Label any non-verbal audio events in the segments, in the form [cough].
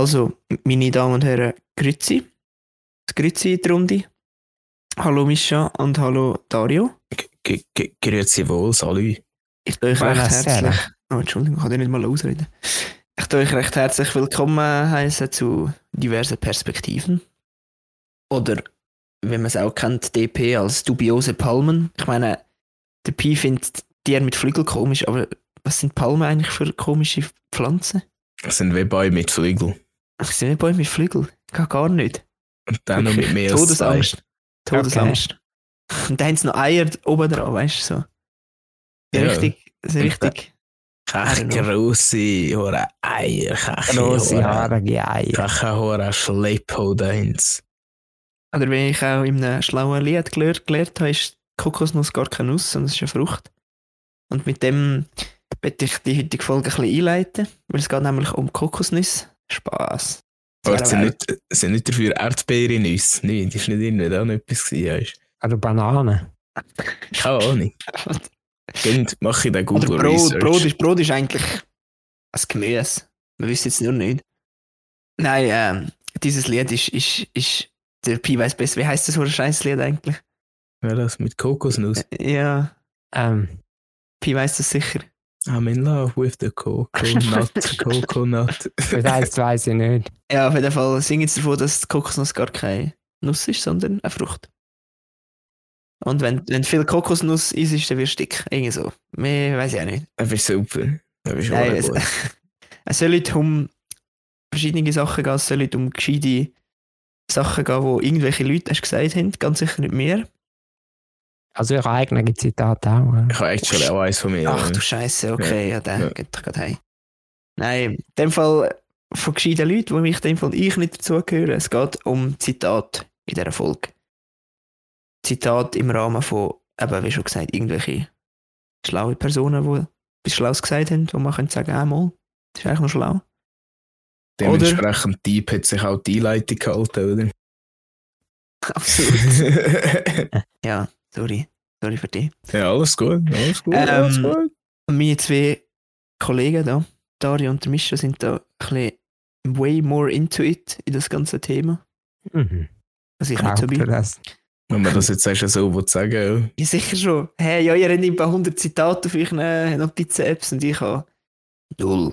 Also, meine Damen und Herren, Grüezi. Grüezi in die Runde. Hallo Mischa und hallo Dario. G- g- Grüezi wohl, salut. Ich tue euch recht herzlich. Oh, Entschuldigung, ich kann dir nicht mal ausreden. Ich tue euch recht herzlich willkommen heißen zu diversen Perspektiven. Oder, wie man es auch kennt, DP als dubiose Palmen. Ich meine, der Pi findet Tiere mit Flügel komisch, aber was sind Palmen eigentlich für komische Pflanzen? Das sind wie Bäume mit Flügel. Ich sehe nicht Bäume mit Flügel. Gar, gar nicht. Und dann noch mit mehr. Todesangst. Todesangst. Und dann haben sie noch Eier oben drauf, weißt du so. Ja. Richtig, so richtig. Kach grosse Hora Eier. Kach Grosse haarige Eier. Kach Hora Schlepphodeins. Oder wie ich auch in einem schlauen Lied gelernt, gelernt habe, ist Kokosnuss gar keine Nuss, sondern es ist eine Frucht. Und mit dem werde ich die heutige Folge ein bisschen einleiten, weil es geht nämlich um Kokosnüsse. Spaß. Aber sind nicht, sind nicht dafür Erdbeerennüsse? Nein, das war nicht irgendwie da noch etwas gewesen, Oder Bananen. du? Keine Ahnung. Dann mache ich den Oder Google Brot. Research. Brot ist, Brot ist eigentlich ein Gemüse. Wir wissen jetzt nur nicht. Nein, ähm, dieses Lied ist, ist, ist der Pi weiß besser. Wie heißt das so ein scheiß Lied eigentlich? Ja, das mit Kokosnuss. Ja, Ähm, Pi weiß das sicher. I'm in love with the coconut, [laughs] coconut. das heisst, weiss ich nicht. Ja, auf jeden Fall singen jetzt davon, dass die Kokosnuss gar keine Nuss ist, sondern eine Frucht. Und wenn, wenn viel Kokosnuss ist, ist dann wirst du dick. Irgendwie so. Mehr weiß ich auch nicht. Das ist super. Das ist Nein, es, [laughs] es soll nicht um verschiedene Sachen gehen, es soll nicht um gescheite Sachen gehen, die irgendwelche Leute hast gesagt haben, ganz sicher nicht mehr. Also ich habe eigene Zitate auch. ja. Ich habe actually auch eins von mir. Ach du Scheiße, okay, ja, der Ja. geht doch gerade heim. Nein, in dem Fall von gescheiten Leuten, wo mich in dem Fall ich nicht dazugehöre. Es geht um Zitat in dieser Folge. Zitat im Rahmen von, eben, wie schon gesagt, irgendwelche schlaue Personen, die etwas Schlaues gesagt haben, wo man könnte sagen, einmal, das ist eigentlich noch schlau. Dementsprechend deep hat sich auch die Einleitung gehalten, oder? [laughs] Absolut. [laughs] ja, sorry. Sorry für dich. ja, alles gut, alles gut, Ähm, alles gut. Und meine zwei Kollegen da, Dario und der Mischa, sind da ein bisschen way more into it, in das ganze Thema. Mhm. Was ich nicht so Glaubt ihr bin. das? Wenn man das jetzt erst so will sagen Ja, sicher schon. Hey, ja, ihr habt ein paar hundert Zitate auf euren Notizen-Apps und ich habe null.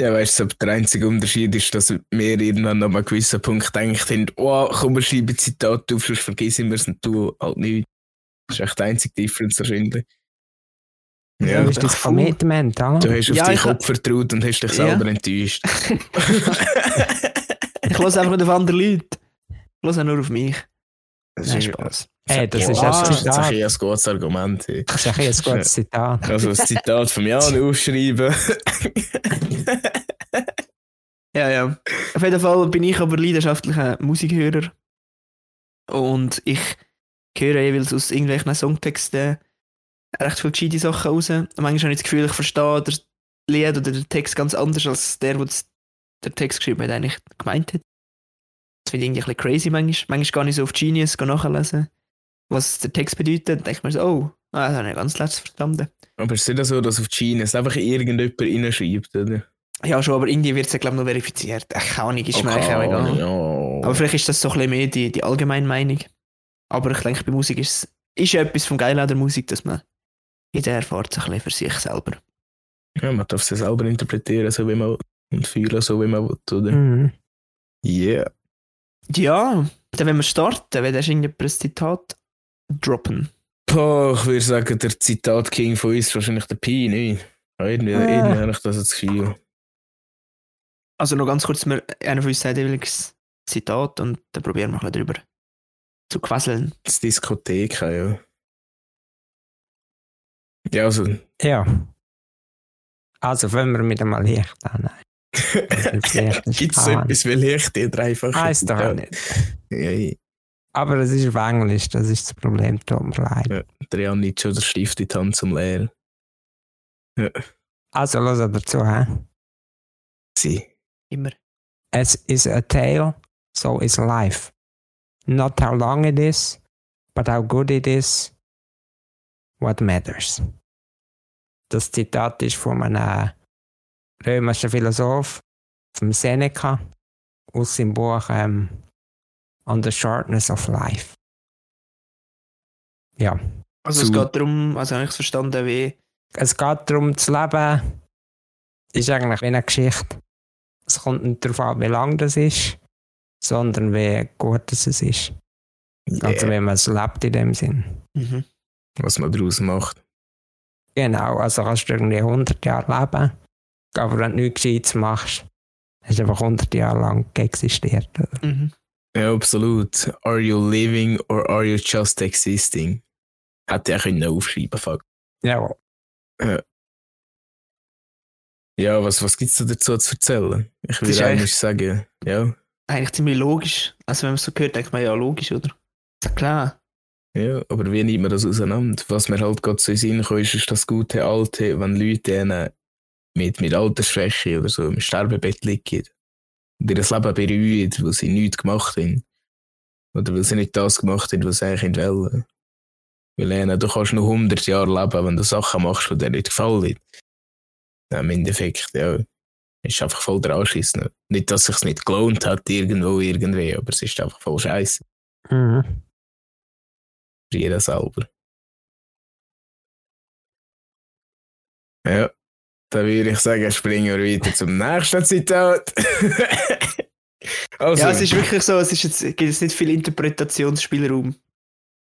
Ja, weißt du, der einzige Unterschied ist, dass wir irgendwann an einem gewissen Punkt gedacht haben, oh, komm, wir schreiben Zitate auf, sonst vergessen wir es und du halt nicht. Das ist echt die einzige Differenz wahrscheinlich. Ja, Ja, das ist das Commitment, du oder? hast auf Ja, deinen ich- Kopf vertraut und hast dich Ja. selber enttäuscht. [laughs] ich höre einfach nicht auf andere Leute. Ich höre nur auf mich. Das Nein, ist- Spaß. Hey, das ist ein das ist jetzt Zitat. ein bisschen ein gutes Argument. hey. Das ist ein ein gutes [laughs] Zitat. Also ein Zitat vom Jan aufschreiben. [laughs] Ja, ja. Auf jeden Fall bin ich aber leidenschaftlicher Musikhörer. Und ich höre jeweils aus irgendwelchen Songtexten recht viele gescheite Sachen raus. Und manchmal habe ich das Gefühl, ich verstehe das Lied oder den Text ganz anders, als der, der das- der Text geschrieben hat, eigentlich gemeint hat. Das finde ich irgendwie ein bisschen crazy manchmal. Manchmal gehe ich so auf Genius nachlesen, was der Text bedeutet. Dann denke ich mir so, oh, ah, das habe ich ganz letztes verstanden. Aber es ist nicht so, dass auf Genius einfach irgendjemand reinschreibt, oder? Ja, schon, aber irgendwie wird es ja, glaube ich, noch verifiziert. Ach, keine Ahnung, ist mir Okay, eigentlich auch egal. Ja. Aber vielleicht ist das so ein bisschen mehr die, die allgemeine Meinung. Aber ich denke, bei Musik ist es ist ja etwas vom Geilen an der Musik, dass man jeder erfährt so ein bisschen für sich selber. ja, man darf es selber interpretieren, so wie man. Und fühlen, so wie man will, oder? Mhm. Yeah. Ja, dann wenn wir starten, wenn du irgendjemand ein Zitat droppen. Boah, ich würde sagen, der Zitat-King von uns ist wahrscheinlich der Pi, nicht? Ja, Irgendwie, Ah. irgendwie habe ich das das Gefühl. Also noch ganz kurz, wir, einer von uns sagt jeweils Zitat und dann probieren wir ein bisschen drüber zu quasseln. Das Diskothek, ja. Ja, also, Ja. Also fangen wir mit einmal Licht an. [laughs] Ist gibt es an. etwas wie Licht in dreifach? Heißt doch auch nicht. Ja, ja. Aber es ist auf Englisch, das ist das Problem, tut mir leid. Ja. Der nicht schon den Stift in die Hand zum Lehren. Also los dazu. He? Sie. Immer. As is a tale, so is life. Not how long it is, but how good it is, what matters. Das Zitat ist von einem römischen Philosoph, vom Seneca aus seinem Buch ähm, On the Shortness of Life. Ja, Also es geht darum, also habe ich es verstanden, wie es geht darum, das Leben ist eigentlich wie eine Geschichte. Es kommt nicht darauf an, wie lang das ist, sondern wie gut es ist. Also Yeah, wie man es lebt in dem Sinn. mhm. was man daraus macht. Genau, also kannst du irgendwie 100 Jahre leben, aber wenn du nichts Gescheites machst, hast du einfach 100 Jahre lang existiert. Oder? Mhm. Ja, absolut. Are you living or are you just existing? Hätte ich können aufschreiben fuck. Ja, Ja, was, was gibt es dazu zu erzählen? Ich würde eigentlich sagen, ja, Eigentlich ziemlich logisch. Also wenn man es so hört, denkt man ja logisch, oder? Ist ja klar. ja, aber wie nimmt man das auseinander? Was mir halt gerade so in den Sinn kommt, ist, ist das gute Alte, wenn Leute denen mit, mit Altersschwäche oder so im Sterbebett liegen und ihr Leben bereuen, weil sie nichts gemacht haben. Oder weil sie nicht das gemacht haben, was sie eigentlich wollen. Weil ihnen, du kannst noch 100 Jahre leben, wenn du Sachen machst, die dir nicht gefallen. Ja, Im Endeffekt, ja, ist einfach voll der Anschiss. Nicht, dass es sich nicht gelohnt hat, irgendwo, irgendwie, aber es ist einfach voll scheiße. mhm. Für jeden selber. Ja, dann würde ich sagen, springen wir weiter zum nächsten Zitat. [laughs] also, ja, es ist wirklich so, es ist jetzt, gibt es nicht viel Interpretationsspielraum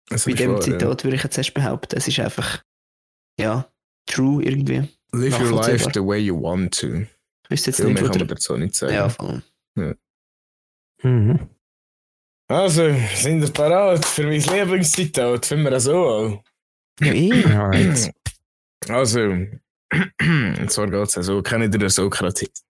das bei dem wahr, ja. Zitat, würde ich jetzt erst behaupten. Es ist einfach, ja, true irgendwie. Live your life the way you want to. Ich wüsste jetzt Viel nicht, mehr kann man dazu nicht sagen. ja, voll. Mhm. Also, sind wir parat für mein Lieblingszitat? Finden wir das so an? Ja. Ja, jetzt. Also, und zwar geht es ja so, kennt ihr den Sokrates?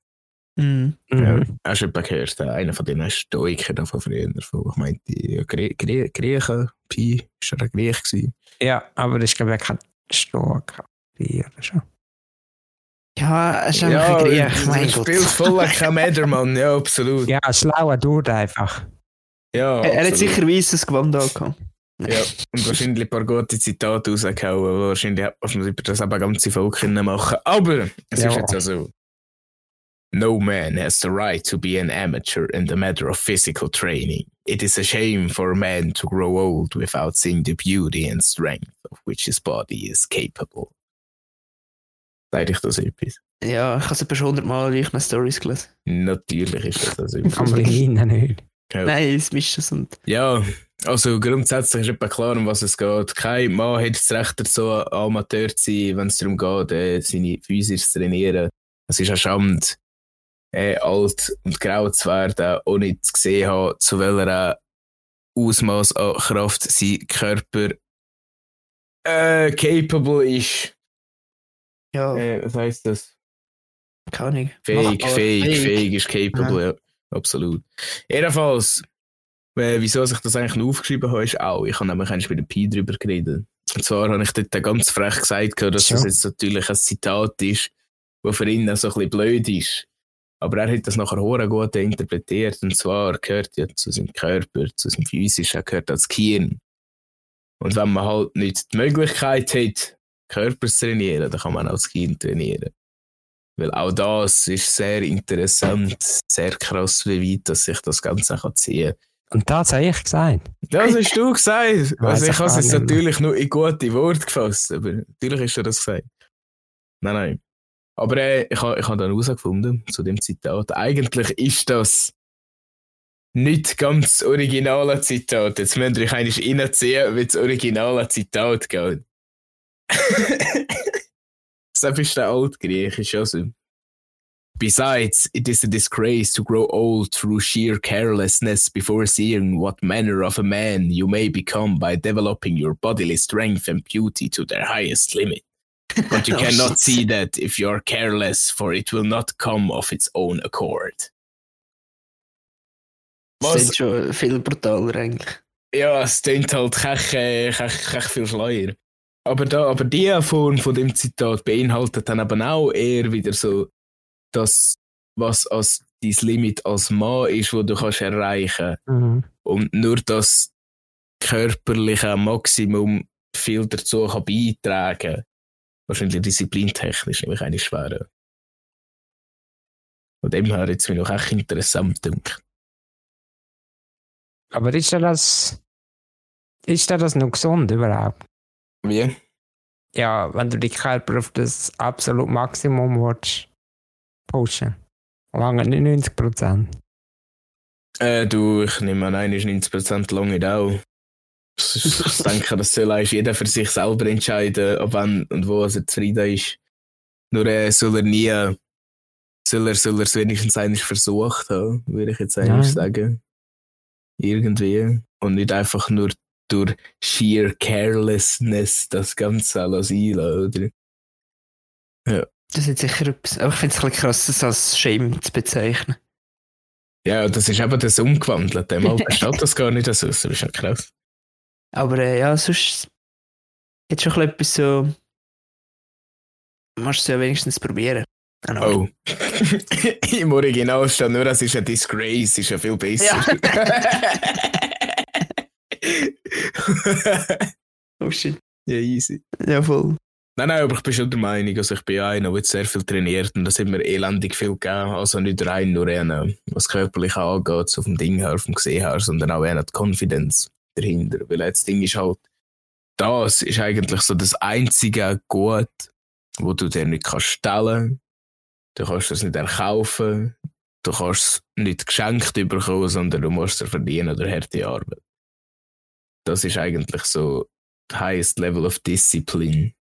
Mhm. Ja, hast du jemanden gehört? Äh, Einer von den Stoikern von früher. Von, ich meinte, ja, Grie Grie Griechen, Pi, ist er ein Griech gewesen? ja, aber ist glaube ich kein Stock. oder so. Ja, es ist einfach ein Griech, mein er Gott. spielt voll kein Medermann, ja, absolut. Ja, Ja, schlauer Dude einfach. ja Er, er hat sicher weißes Gewand angehabt. Ja, [laughs] und wahrscheinlich ein paar gute Zitate rausgehauen. Wahrscheinlich hat man über das eben ganze Volk machen Aber es Ja. ist jetzt ja so. No man has the right to be an amateur in the matter of physical training. It is a shame for a man to grow old without seeing the beauty and strength of which his body is capable. Sag ich das etwas? Ja, ich habe es etwa schon hundertmal wie ich meine Stories gelesen. Natürlich ist das das Aber etwas. hinten nicht. Ja. Nein, es mischt es und. Ja, also grundsätzlich ist etwa klar, um was es geht. Kein Mann hat das Recht dazu, Amateur zu sein, wenn es darum geht, äh, seine Physis zu trainieren. Es ist eine Schande, äh, alt und grau zu werden, ohne zu sehen haben, zu welcher Ausmaß an Kraft sein Körper äh, capable ist. Ja, Äh, was heisst das? keine Ahnung. Fähig, Machbar, fähig, fähig ist capable, ja. Absolut. Jedenfalls, äh, wieso ich das eigentlich noch aufgeschrieben habe, ist auch, ich habe nämlich eigentlich mit dem Pi drüber geredet. Und zwar habe ich dort ganz frech gesagt, dass das Ja. jetzt natürlich ein Zitat ist, das für ihn auch so ein bisschen blöd ist. Aber er hat das nachher hure gut interpretiert. Und zwar gehört ja zu seinem Körper, zu seinem Physischen, gehört als Gehirn. Und wenn man halt nicht die Möglichkeit hat, Körper zu trainieren, dann kann man auch das Gehirn trainieren. Weil auch das ist sehr interessant, sehr krass, wie weit dass sich das Ganze kann ziehen Und das habe ich gesagt. Das hast du gesagt. [laughs] Also ich habe es jetzt natürlich nur in gute Worte gefasst, aber natürlich hast du das gesagt. Nein, nein. Aber äh, ich habe ich hab dann herausgefunden, zu dem Zitat, eigentlich ist das nicht ganz das originale Zitat. Jetzt müsst ihr euch eigentlich reinziehen, wie das originale Zitat geht. [laughs] das ist der Altgriechisch, also. Besides, it is a disgrace to grow old through sheer carelessness before seeing what manner of a man you may become by developing your bodily strength and beauty to their highest limit. [laughs] But you Oh, cannot shit. see that if you are careless, for it will not come of its own accord. Das Was? ist schon viel brutaler eigentlich. Ja, es klingt halt viel schleuer. Aber, da, aber die Form von dem Zitat beinhaltet dann eben auch eher wieder so, das, was als dein Limit als Mann ist, wo du kannst erreichen Mhm. und nur das körperliche Maximum viel dazu kann beitragen Wahrscheinlich disziplintechnisch nämlich eine schwere. Von dem her jetzt mir noch echt interessant denkt. Aber ist das. Ist das noch gesund überhaupt? Wie? Ja, wenn du die Körper auf das absolut Maximum willst, pushen. Lange nicht 90 Prozent. Äh, du, ich nehme an, einer ist 90% lang nicht auch. Ich [laughs] denke, das soll eigentlich jeder für sich selber entscheiden, ob wann und wo er zufrieden ist. Nur äh, soll er nie, soll er, soll er es wenigstens einmal versucht haben, würde ich jetzt eigentlich Ja. sagen. Irgendwie. Und nicht einfach nur durch sheer carelessness das Ganze alles einlassen, oder? Das ist sicher etwas. Aber ich finde es ein bisschen krass, das als Shame zu bezeichnen. Ja, das ist eben das umgewandelt. Mal [laughs] besteht das gar nicht so. Das ist ja krass. Aber äh, ja, sonst jetzt schon etwas so. Musst du es ja wenigstens probieren. Oh. [laughs] Im Original steht nur, es ist ein Disgrace, ist ja viel besser. [laughs] [laughs] Oh shit. ja, easy. Ja, voll. Nein, nein, aber ich bin schon der Meinung, also ich bin ja einer, der sehr viel trainiert und das hat mir elendig viel gegeben. Also nicht rein nur einer, was körperlich angeht, so vom Ding her, vom Gesehen her, sondern auch einer die Confidence dahinter. Weil das Ding ist halt, das ist eigentlich so das einzige Gut, wo du dir nicht kannst stellen. Du kannst es nicht erkaufen. Du kannst es nicht geschenkt bekommen, sondern du musst es verdienen durch harte Arbeit. Das ist eigentlich so the highest level of discipline.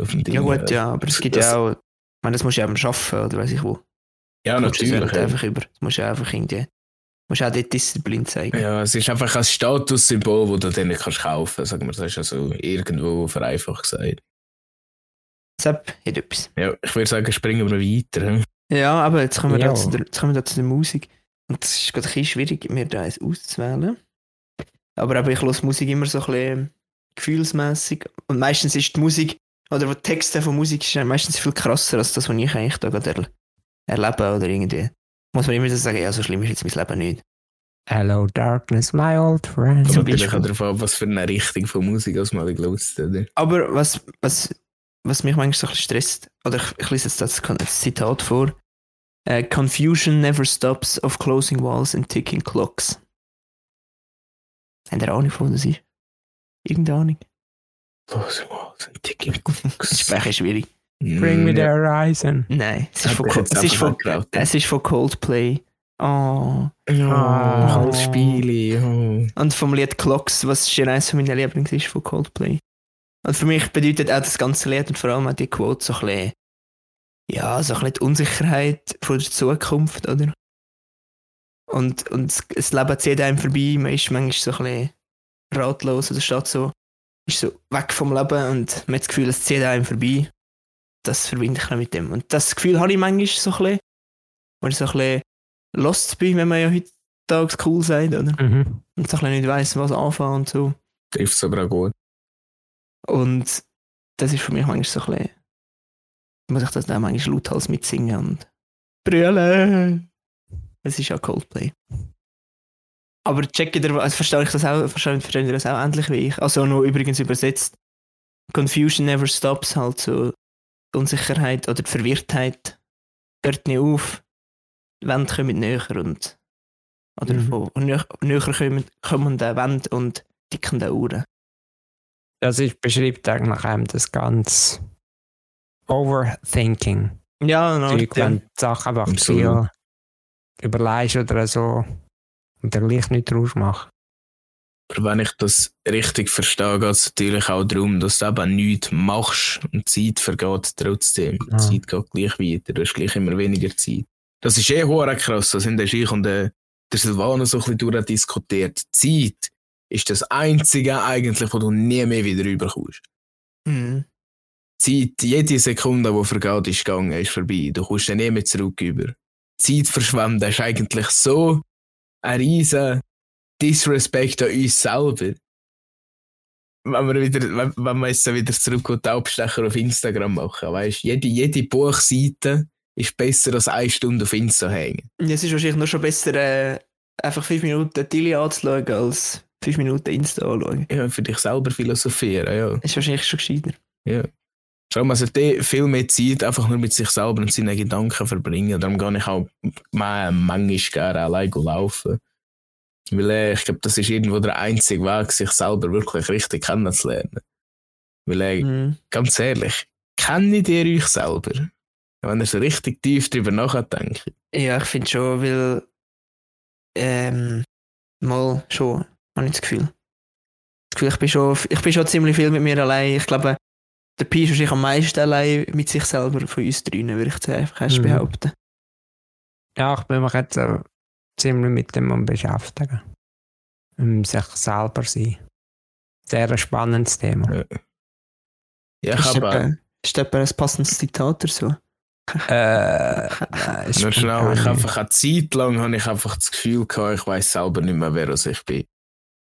Auf dem Ding Ja, gut, ja, aber es gibt Das- ja auch. Ich meine, das musst du ja eben schaffen, oder weiß ich wo. Ja, Du kommst das ja natürlich. einfach über. Das musst du ja einfach irgendwie. Musst auch dort Disziplin zeigen. ja, es ist einfach ein Statussymbol, das du dir nicht kannst kaufen. Sagen wir, das ist also irgendwo vereinfacht gesagt. Sepp hat etwas. Ja, ich würde sagen, springen wir weiter. hm? Ja, aber jetzt kommen wir, Ja. da zu der, jetzt kommen wir da zu der Musik. Und das ist gerade ein bisschen schwierig, mir da eins auszuwählen. Aber eben, ich höre Musik immer so ein bisschen gefühlsmässig. Und meistens ist die Musik, oder die Texte von Musik ist ja meistens viel krasser als das, was ich eigentlich da gerade erle erlebe oder irgendwie. Muss man immer so sagen, ja, so schlimm ist jetzt mein Leben nicht. Hello, darkness, my old friend. Zum Kommt natürlich Beispiel. auch darauf an, was für eine Richtung von Musik als mal gelost oder? Aber was, was, was mich manchmal so ein bisschen stresst, oder ich, ich lese jetzt das, Zitat vor. Äh, Confusion never stops of closing walls and ticking clocks. Habt ihr Ahnung von was das ist? Irgendeine Ahnung? Los, was ein Ticking Die Clocks. Sprache ist schwierig. Bring me the horizon. Nein, es ist, von, es, ist von, es ist von Coldplay. Oh. Ja, Ah. halt Spiele. Oh. Und vom Lied Clocks, was schon eines meiner Lieblings ist von Coldplay. Und für mich bedeutet auch das ganze Lied und vor allem auch die Quote so ein bisschen, ja, so ein bisschen die Unsicherheit von der Zukunft, oder? Und, und das Leben zieht einem vorbei, man ist manchmal so ein bisschen ratlos oder steht so, ist so weg vom Leben und man hat das Gefühl, es zieht einem vorbei. Das verbinde ich mit dem. Und das Gefühl habe ich manchmal so ein bisschen, weil ich so ein bisschen lost bin, wenn man ja heutzutage cool sagt, oder? Mhm. und so ein bisschen nicht weiss, was anfangen und so. Trifft es aber auch gut. Und das ist für mich manchmal so ein bisschen, muss ich das dann manchmal lauthals mitsingen und brüllen. Es ist ja Coldplay. Aber checkt ihr, also verstehe ich das auch, versteht, versteht ihr das auch ähnlich wie ich? Also nur übrigens übersetzt, Confusion never stops, halt so die Unsicherheit oder die Verwirrtheit hört nicht auf. Die Wände kommen näher und oder Mhm. von näher, näher kommen, kommen die Wände und tickende Uhren. Das ist, beschreibt eigentlich einem das ganze Overthinking. Ja, no, Zeug, wenn die Sachen einfach viel überlegst oder so und dann gleich nicht draus machst. Aber wenn ich das richtig verstehe, geht es natürlich auch darum, dass du eben nichts machst und die Zeit vergeht trotzdem. Die Ja. Zeit geht gleich weiter, du hast gleich immer weniger Zeit. Das ist eh hure krass, das sind der ich und der, der Silvano so ein bisschen durchdiskutiert. Zeit ist das Einzige eigentlich, wo du nie mehr wieder rüberkommst. Mhm. Zeit, jede Sekunde, die vergeht, ist gegangen, ist vorbei. Du kommst dann nie mehr zurück über. Zeit verschwenden ist eigentlich so ein riesen Disrespect an uns selber. Wenn wir, wieder, wenn, wenn wir jetzt wieder zurück und die Abstecher auf Instagram machen, weißt jede, jede Buchseite ist besser als eine Stunde auf Insta hängen. Es ist wahrscheinlich nur schon besser, äh, einfach fünf Minuten Tilly anzuschauen, als fünf Minuten Insta anzuschauen. Ja, für dich selber philosophieren, ja. Ist wahrscheinlich schon gescheiter. ja. Schau, man sollte viel mehr Zeit einfach nur mit sich selber und seinen Gedanken verbringen. Darum gehe ich auch ma- manchmal gerne allein laufen. Weil äh, ich glaube, das ist irgendwo der einzige Weg, sich selber wirklich richtig kennenzulernen. Weil äh, Mhm. ganz ehrlich, kennt ihr euch selber? Wenn ihr so richtig tief drüber nachdenkt. Ja, ich finde schon, weil. Ähm, mal schon, habe ich das Gefühl. Das Gefühl, ich bin schon, ich bin schon ziemlich viel mit mir allein. Ich glaube, der Pi ist wahrscheinlich am meisten allein mit sich selber von uns drinnen, würde ich jetzt einfach erst Mhm. behaupten. Ja, ich bin mich jetzt äh, ziemlich mit dem am beschäftigen. Um sich selber sein. Sehr ein spannendes Thema. Ja, ich Ist habe ist etwa ein passendes Zitat oder so? Äh, nein, Nur schnell, ich einfach eine Zeit lang habe ich einfach das Gefühl gehabt, ich weiß selber nicht mehr, wer ich bin.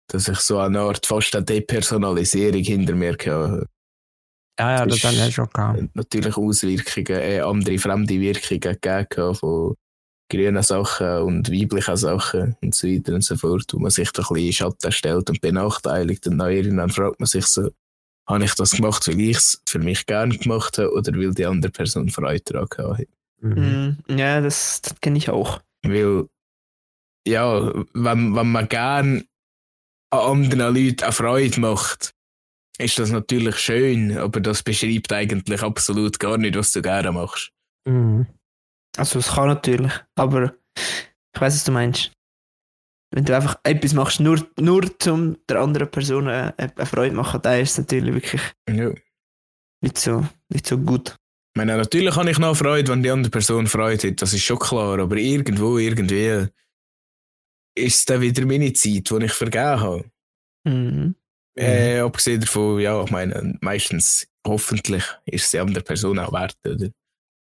Dass ich so eine Art fast eine Depersonalisierung hinter mir hatte. Ja, ja, das ist- habe ich schon gehabt. Natürlich Auswirkungen, äh, andere fremde Wirkungen gegeben von grünen Sachen und weiblichen Sachen und so weiter und so fort, wo man sich da ein bisschen in Schatten stellt und benachteiligt. Und dann irgendwann fragt man sich so, habe ich das gemacht, weil ich es für mich gerne gemacht habe oder weil die andere Person Freude daran gehabt hat? Mhm. Mhm. Ja, das, das kenne ich auch. Weil, ja, wenn, wenn man gern an anderen Leuten eine Freude macht, ist das natürlich schön, aber das beschreibt eigentlich absolut gar nicht, was du gerne machst. Mhm. Also, es kann natürlich, aber ich weiß, was du meinst. Wenn du einfach etwas machst, nur, nur um der anderen Person eine, eine Freude machen, dann ist es natürlich wirklich Ja. nicht so, nicht so gut. Ich meine, natürlich habe ich noch Freude, wenn die andere Person Freude hat, das ist schon klar, aber irgendwo, irgendwie ist es dann wieder meine Zeit, die ich vergeben habe. Mhm. Äh, abgesehen davon, ja, ich meine, meistens, hoffentlich, ist es die andere Person auch wert, oder?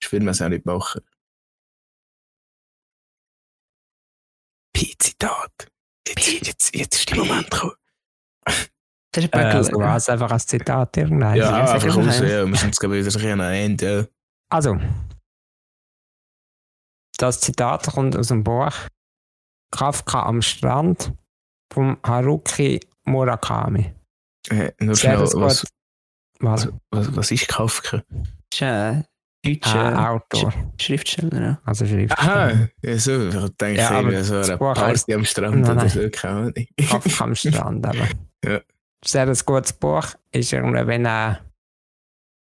Ich würde man es auch nicht machen. P-Zitat. Jetzt, jetzt, jetzt ist der Moment gekommen. Das ist Äh, also war es einfach ein Zitat irgendein. Ja, ja, einfach raus, ja, wir sind jetzt gerade wieder so ein Ende. Ja. Also, das Zitat kommt aus dem Buch Kafka am Strand von Haruki Murakami. Äh, nur Sehr schnell, das was. Was? was, was ist Kafka? Ist ein deutscher Ah, Autor, Schriftsteller. Ja. also Schriftsteller. Aha, ja, so, ich denke, Ja, aber ja, so eine Party am Strand Nein, oder so, keine Ahnung. Kafka [laughs] am Strand. Aber. Ja. Sehr ein gutes Buch. Ist irgendwie, wenn er,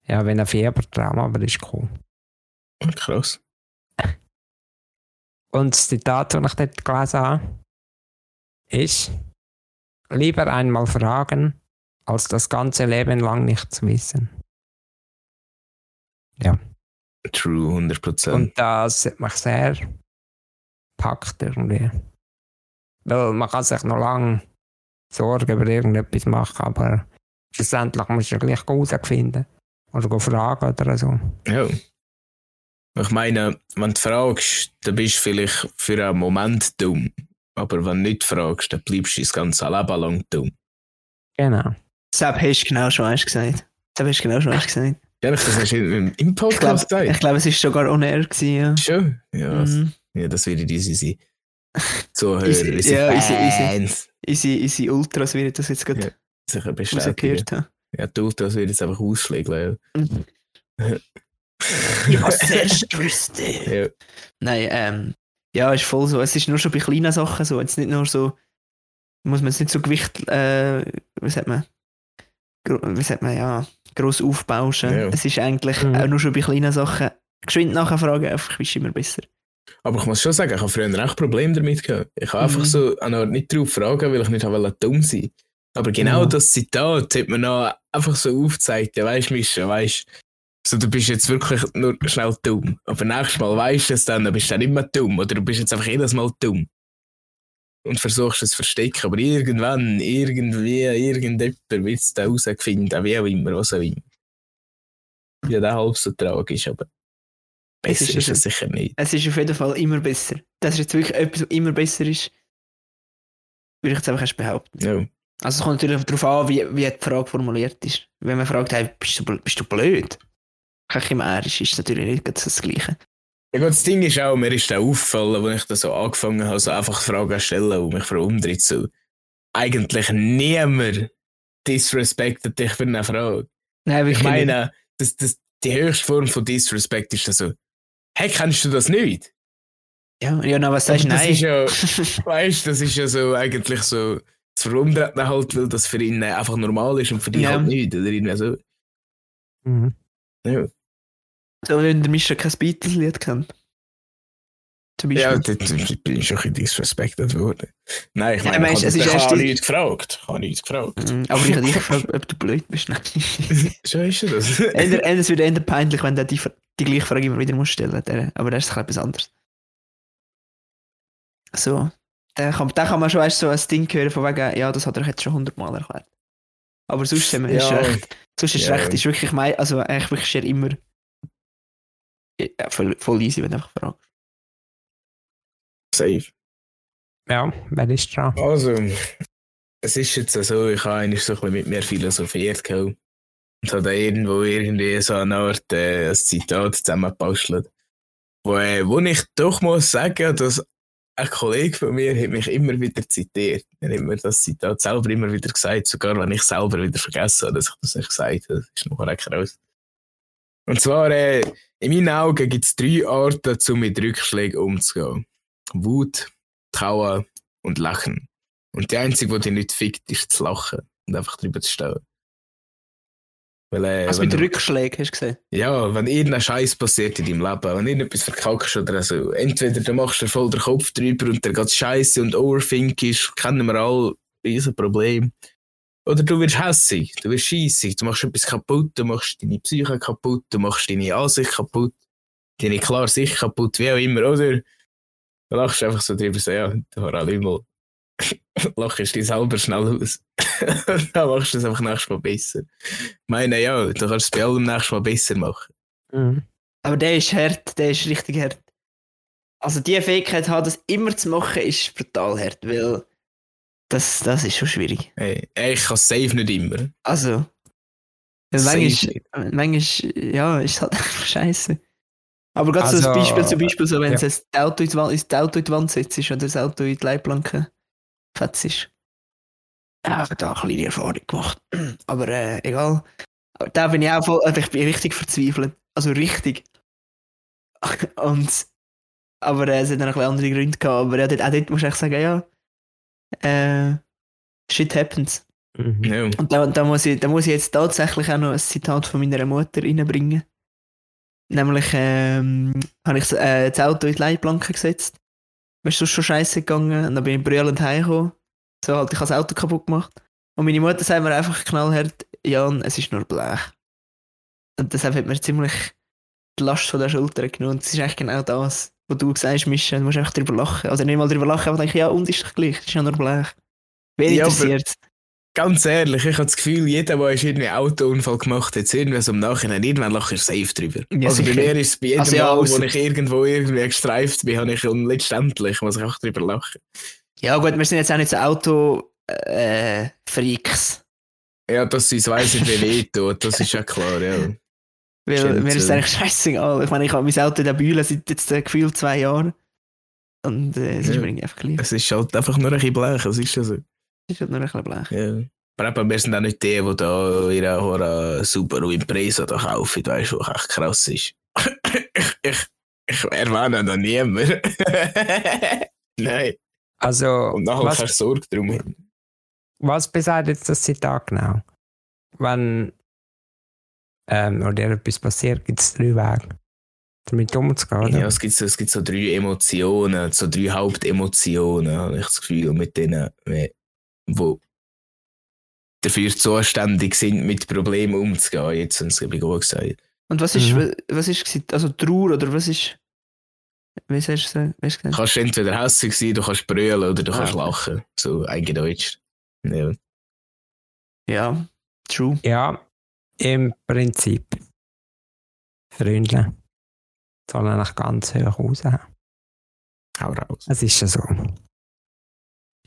ja, wenn er Fiebertraum, aber ist cool. Krass. Und das Zitat, das ich dort gelesen habe, ist: Lieber einmal fragen, als das ganze Leben lang nichts wissen. True, 100%. Und das hat mich sehr packt irgendwie. Weil man kann sich noch lange Sorgen über irgendetwas machen, aber schlussendlich musst du ja gleich herausfinden. Oder fragen oder so. Ja. Ich meine, wenn du fragst, dann bist du vielleicht für einen Moment dumm. Aber wenn du nicht fragst, dann bleibst du das ganze Leben lang dumm. Genau. Sepp, hast du genau schon eins gesagt. Sepp, hast du genau schon eins gesagt. Ehrlich, das hast du im, im Ich glaube, Podcast ich gesagt. glaub, es war sogar on air. Gewesen, ja. Schon? Ja, das- Mhm. ja, das wird easy sein. Zuhörer, unsere ja. Fans. Unsere, unsere Ultras werden das jetzt Ja, gerade Sicher bestätigen. rausgehört haben. Ja, die Ultras wird jetzt einfach ausschlägen. [laughs] Ich habe es erst gewusst. Ja. Nein, ähm, ja, ist voll so. Es ist nur schon bei kleinen Sachen so. Jetzt nicht nur so, muss man es nicht so Gewicht, äh, wie sagt man, wie sagt man, ja, gross aufbauschen. Ja. Es ist eigentlich Mhm. auch nur schon bei kleinen Sachen. Geschwind nachfragen, einfach ist immer besser. Aber ich muss schon sagen, ich habe früher echt Probleme damit gehabt. Ich habe einfach Mhm. so eine Art nicht drauf fragen, weil ich nicht wollte dumm sein. Aber genau Ja. das Zitat hat mir noch einfach so aufgezeigt, ja weißt du, Mischa, weißt so, du bist jetzt wirklich nur schnell dumm. Aber nächstes Mal weißt du es dann, dann bist du dann nicht mehr dumm. Oder du bist jetzt einfach jedes Mal dumm. Und versuchst es zu verstecken. Aber irgendwann, irgendwie, irgendjemand wird es da rausfinden, wie auch immer, was auch immer. Ja, der halb so tragisch, aber Es besser ist ist also- es sicher nicht. Es ist auf jeden Fall immer besser. Das ist jetzt wirklich etwas, was immer besser ist. Würde ich jetzt einfach erst behaupten. Ja. Also es kommt natürlich darauf an, wie, wie die Frage formuliert ist. Wenn man fragt, hey, bist, du, bist du blöd? Kein chimärisch ist es natürlich nicht das Gleiche. Ja gut, das Ding ist auch, mir ist auch aufgefallen, als ich da so angefangen habe, so einfach Fragen zu stellen und mich verwundert so. Eigentlich niemand disrespektet dich für eine Frage. Nein, Ich wirklich nicht. meine, das, das, die höchste Form von Disrespect ist dann so, hey, kennst du das nicht? Ja, ja, na, was sagst du? Nein. ist ja, [laughs] weißt, das ist ja so eigentlich so, das verwundert halt, weil das für ihn einfach normal ist und für dich Ja. halt nicht. Oder irgendwie so. Mhm. Ja, so, wenn der Mischa kein Beatles-Lied kennt. Zum Beispiel. ja dort bin ich schon ein bisschen disrespected worden. Nein, ich Ja, meine, meinst, ich es ist habe hab nichts gefragt. Ich habe nichts gefragt. Mm, Aber ich habe dich gefragt, ob du blöd bist. [laughs] So ist ja das. [laughs] Es wird eher peinlich, wenn du die, die gleiche Frage immer wieder musst stellen der- Aber das ist etwas anderes. So. Da kann, da kann man schon weißt, so ein Ding hören, von wegen, ja, das hat er jetzt schon hundertmal erklärt. Aber sonst ist Ja. recht. Sonst ist Ja. recht, ist wirklich mein, also eigentlich wirklich sehr immer ja, voll, voll easy, wenn du einfach fragst. Safe. Ja, wer ist dran? Also, es ist jetzt so, ich habe eigentlich so ein bisschen mit mir philosophiert gehabt. und habe da irgendwo irgendwie so eine Art äh, ein Zitat zusammengebastelt. Wo, äh, wo ich doch muss sagen, dass ein Kollege von mir hat mich immer wieder zitiert. Er hat mir das Zitat selber immer wieder gesagt, sogar wenn ich selber wieder vergessen habe, dass ich das nicht gesagt habe. Das ist noch recht raus. Und zwar, äh, in meinen Augen gibt es drei Arten, um mit Rückschlägen umzugehen. Wut, Trauer und Lachen. Und die einzige, die dich nicht fickt, ist zu lachen und einfach drüber zu stehen. Weil, äh, Also mit Rückschlägen, hast du gesehen? ja, wenn irgendein Scheiß passiert in deinem Leben, wenn irgendetwas verkackst oder so, entweder du machst dir voll den Kopf drüber und dann geht's scheiße und overthinkst, kennen wir alle, riesen Problem. Oder du wirst hässig, du wirst scheissig, du machst etwas kaputt, du machst deine Psyche kaputt, du machst deine Ansicht kaputt, deine klare Sicht kaputt, wie auch immer, oder? Du lachst einfach so drüber, so, ja, du hast alle immer. [laughs] lachst dich selber schnell aus. [laughs] dann machst du es einfach nächstes Mal besser. Ich meine, ja, du kannst es bei allem nächstes Mal besser machen. Mhm. Aber der ist hart, der ist richtig hart. Also die Fähigkeit haben, das immer zu machen, ist brutal hart, weil das, das ist schon schwierig. Hey, ey, ich kann es safe nicht immer. Also, manchmal, manchmal, ja, ist halt [laughs] einfach scheiße. Aber gerade so Also, ein Beispiel, zum Beispiel so, wenn ja. es das Auto in die Wand, ins Auto in die Wand setzt ist oder das Auto in die Leitplanke fetzt ist. Ja, ich habe da eine kleine Erfahrung gemacht. [clears throat] Aber äh, egal. Aber da bin ich auch voll, also ich bin richtig verzweifelt. Also richtig. [laughs] Und, aber äh, es hat dann ein bisschen andere Gründe gehabt. Aber ja, dort, auch dort musst du echt sagen, ja, äh, shit happens. Mhm. Und da, da, muss ich, da muss ich jetzt tatsächlich auch noch ein Zitat von meiner Mutter reinbringen. Nämlich ähm, habe ich äh, das Auto in die Leitplanke gesetzt. Mir ist schon scheiße gegangen und dann bin ich brüllend heimgekommen. So halt, ich habe das Auto kaputt gemacht. Und meine Mutter sagt mir einfach knallhart, Jan, es ist nur Blech. Und deshalb hat mir ziemlich die Last von der Schulter genommen. Und es ist eigentlich genau das, was du sagst, Mischa. Du musst einfach drüber lachen. Also nicht mal drüber lachen, aber denke, ja, und ist doch gleich, es ist ja nur Blech. Wen Ja, interessiert Ganz ehrlich, ich habe das Gefühl, jeder, der irgendwie einen Autounfall gemacht hat, irgendwie so im Nachhinein, irgendwann lache ich safe drüber. Ja, also bei sicher. mir ist es bei jedem Also ja, Mal, wo ich irgendwo irgendwie gestreift bin, habe ich und letztendlich muss ich auch drüber lachen. Ja gut, wir sind jetzt auch nicht so Auto-Freaks. Ja, dass sie es weiss, wie weh tut, das ist ja klar, ja. Weil Stimmt, mir ist es ja. eigentlich [laughs] scheißegal. Ich meine, ich habe mein Auto in der Bühne seit jetzt äh, gefühlt zwei Jahren. Und äh, es ist Ja. mir irgendwie einfach gleich. Es ist halt einfach nur ein bisschen blech, das ist ja so. Es ist halt nur ein bisschen blech. Ja. Aber eben, wir sind auch nicht die, die da ihre Hora Subaru Impresa da kaufen, weißt du, was echt krass ist. ich, [coughs] ich, ich erwähne da niemand. [laughs] Nein. Also, Und nachher was, kannst du Sorge drum haben. was besagt jetzt das Zitat genau? Wenn ähm, oder etwas passiert, gibt es drei Wege, damit umzugehen. Oder? Ja, es gibt, so, es gibt so drei Emotionen, so drei Hauptemotionen, habe ich das Gefühl, mit denen, äh, wo dafür zuständig sind, mit Problemen umzugehen. Jetzt haben sie es gut gesagt. Und was ist, Mhm. was ist? Also Trauer oder was ist. Wie hast du es hast du gesagt? kannst entweder hässlich sein, du kannst brüllen oder du Ah, kannst lachen. So eingedeutscht. Ja. Ja, true. Ja, im Prinzip. Freunde sollen eigentlich ganz hoch raushaben. Hau raus. Es ist ja so. Der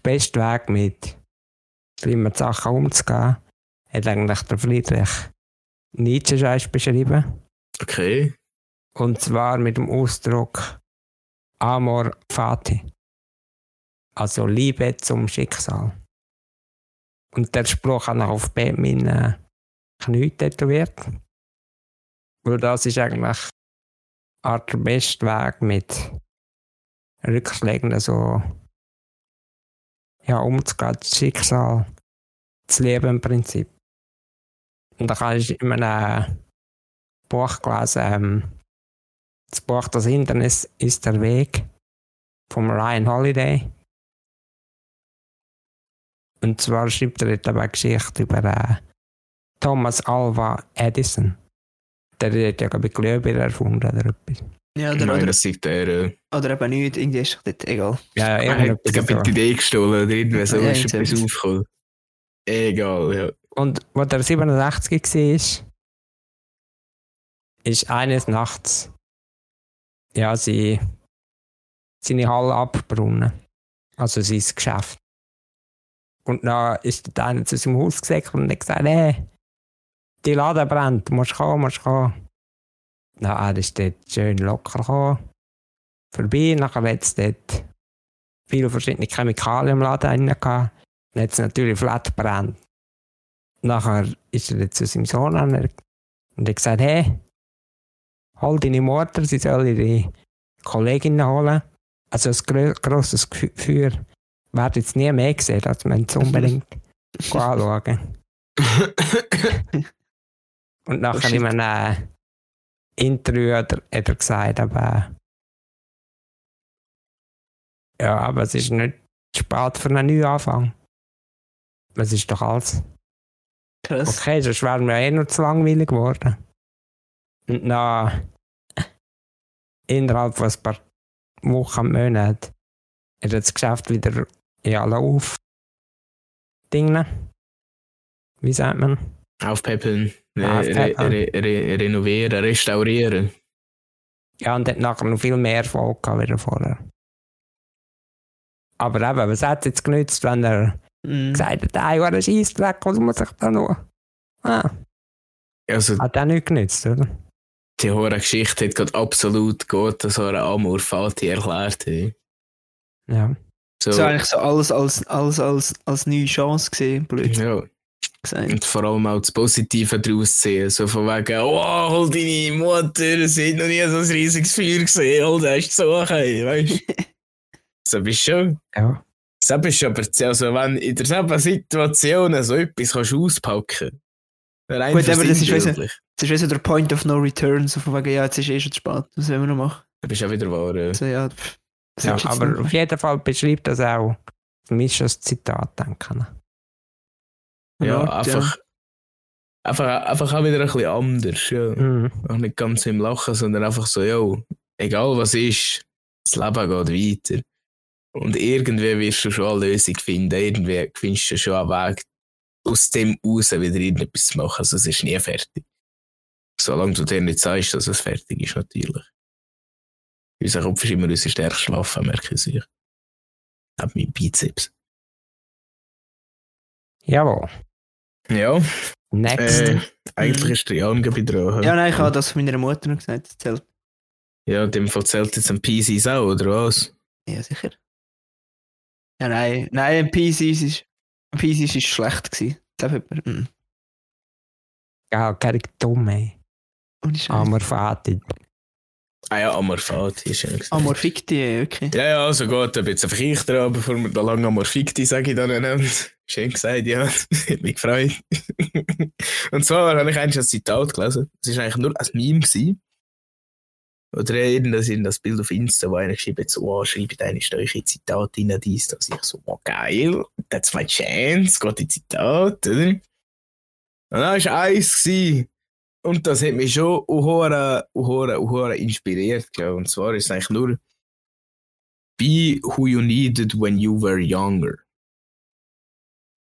beste Weg, mit schlimmen Sachen umzugehen, hat eigentlich der Friedrich Nietzsche schon beschrieben. Okay. Und zwar mit dem Ausdruck Amor Fati. Also Liebe zum Schicksal. Und der Spruch habe ich auf beiden Knien tätowiert. Weil das ist eigentlich Art der beste Weg mit Rückschlägen so ja, umzugehen, das Schicksal zu leben im Prinzip. Und da habe ich in einem Buch gelesen, ähm, das Buch Das Hindernis ist der Weg vom Ryan Holiday. Und zwar schreibt er dort eine Geschichte über äh, Thomas Alva Edison. Der hat ja, glaube ich, Glühbirne erfunden oder etwas. Ja, Ich oder, meine, oder, das er. Äh, oder eben nicht, irgendwie ist dort egal. Ja, ja, er gerade so. die Idee gestohlen oder irgendwie so Ja, ist etwas aufgekommen. Egal, ja. Und als er 67 war, ist eines Nachts ja, sie, seine Halle abgebrunnen. Also sein Geschäft. Und dann ist der einer zu seinem Haus gesäckelt und hat gesagt, hey, die Laden brennt, musst kommen, musst kommen. Na, er ist dort schön locker gekommen. Vorbei, nachher hat es dort viele verschiedene Chemikalien im Laden drin gehabt. Dann hat es natürlich flat brennt. Nachher ist er zu seinem Sohn an und hat gesagt, hey, hol deine Mutter, sie soll ihre Kolleginnen holen. Also ein grosses Feuer wird jetzt nie mehr gesehen, dass man es unbedingt anschauen. [laughs] Und nachher in einem Interview hat er, hat er gesagt, aber ja, aber es ist nicht spät für einen Neuanfang. Es ist doch alles Krass. Okay, sonst wären wir eh noch zu langweilig geworden. Und dann, innerhalb von ein paar Wochen, Monaten, hat das Geschäft wieder in alle auf Dinge. Wie sagt man? Aufpäppeln, Aufpäppeln. re re re renovieren, restaurieren. Ja, und hat nachher noch viel mehr Erfolg gehabt wieder vorher. Aber eben, was hat es jetzt genützt, wenn er Mhm. gesagt hat, ey, war ein Scheissdreck, was muss ich da noch? Ah, Also, hat auch nicht genützt, oder? die hohe Geschichte hat gerade absolut gut so eine Amor Fati erklärt. hey. Ja. So, So eigentlich so alles als, alles als, als neue Chance gesehen, blöd ja. Gesagt. Und vor allem auch das Positive daraus ziehen. So von wegen, oh, hol deine Mutter, sie hat noch nie so ein riesiges Feuer gesehen, hol das zu suchen, weißt du? [laughs] so bist du schon. Ja. So bist du aber, also wenn in derselben Situation so etwas kannst du auspacken rein Gut, aber das ist, weißt du, Das ist wie so der Point of No Return, so von wegen, ja, jetzt ist eh schon zu spät, was wollen wir noch machen? dann bist du auch wieder wahr. So, ja, pff, was Ja, du jetzt aber auf jeden Fall beschreibt das auch für mich schon ein Zitat denken. Ja, Ja, einfach, einfach, einfach auch wieder ein bisschen anders. Ja. Mhm. Auch nicht ganz im Lachen, sondern einfach so, ja, egal was ist, das Leben geht weiter. Und irgendwie wirst du schon eine Lösung finden. Irgendwie findest du schon einen Weg, aus dem raus wieder irgendetwas zu machen. Also es ist nie fertig. Solange du dir nicht sagst, dass es fertig ist, natürlich. Unser Kopf ist immer unsere stärkste Waffe, merke ich sich. Neben meinem Bizeps. Jawohl. Ja, Next. äh, eigentlich ist der Jan gerade dran. Ja, nein, ich habe das von meiner Mutter noch gesagt. Das zählt. Ja, in dem Fall zählt jetzt ein PCs auch, oder was? Ja, sicher. Ja, nein, nein, ein PC ist, ein PC ist schlecht gewesen. Das hat jemand, mm, Ja, gar dumm, ey. Armer Vater. Ah ja, Amorphati ist ja gesagt. Amorphikti, okay. Ja, ja, also gut, ob jetzt einfach ich dran, bevor wir da lange Amorphikti, sage ich dann nennen. Schön gesagt, ja. [laughs] Hat mich gefreut. [laughs] Und zwar habe ich eigentlich ein Zitat gelesen. Es war eigentlich nur ein Meme. Gewesen. Oder irgendwas in das Bild auf Insta, wo einer geschrieben hat, so, oh, schreibt eine solche Zitate in dies, dass ich so, oh, geil, that's my chance, die Zitat, oder? Und dann war eins, gewesen. Und das hat mich schon uhora, uhora, uhora inspiriert, glaube ich. Und zwar ist es eigentlich nur, be who you needed when you were younger.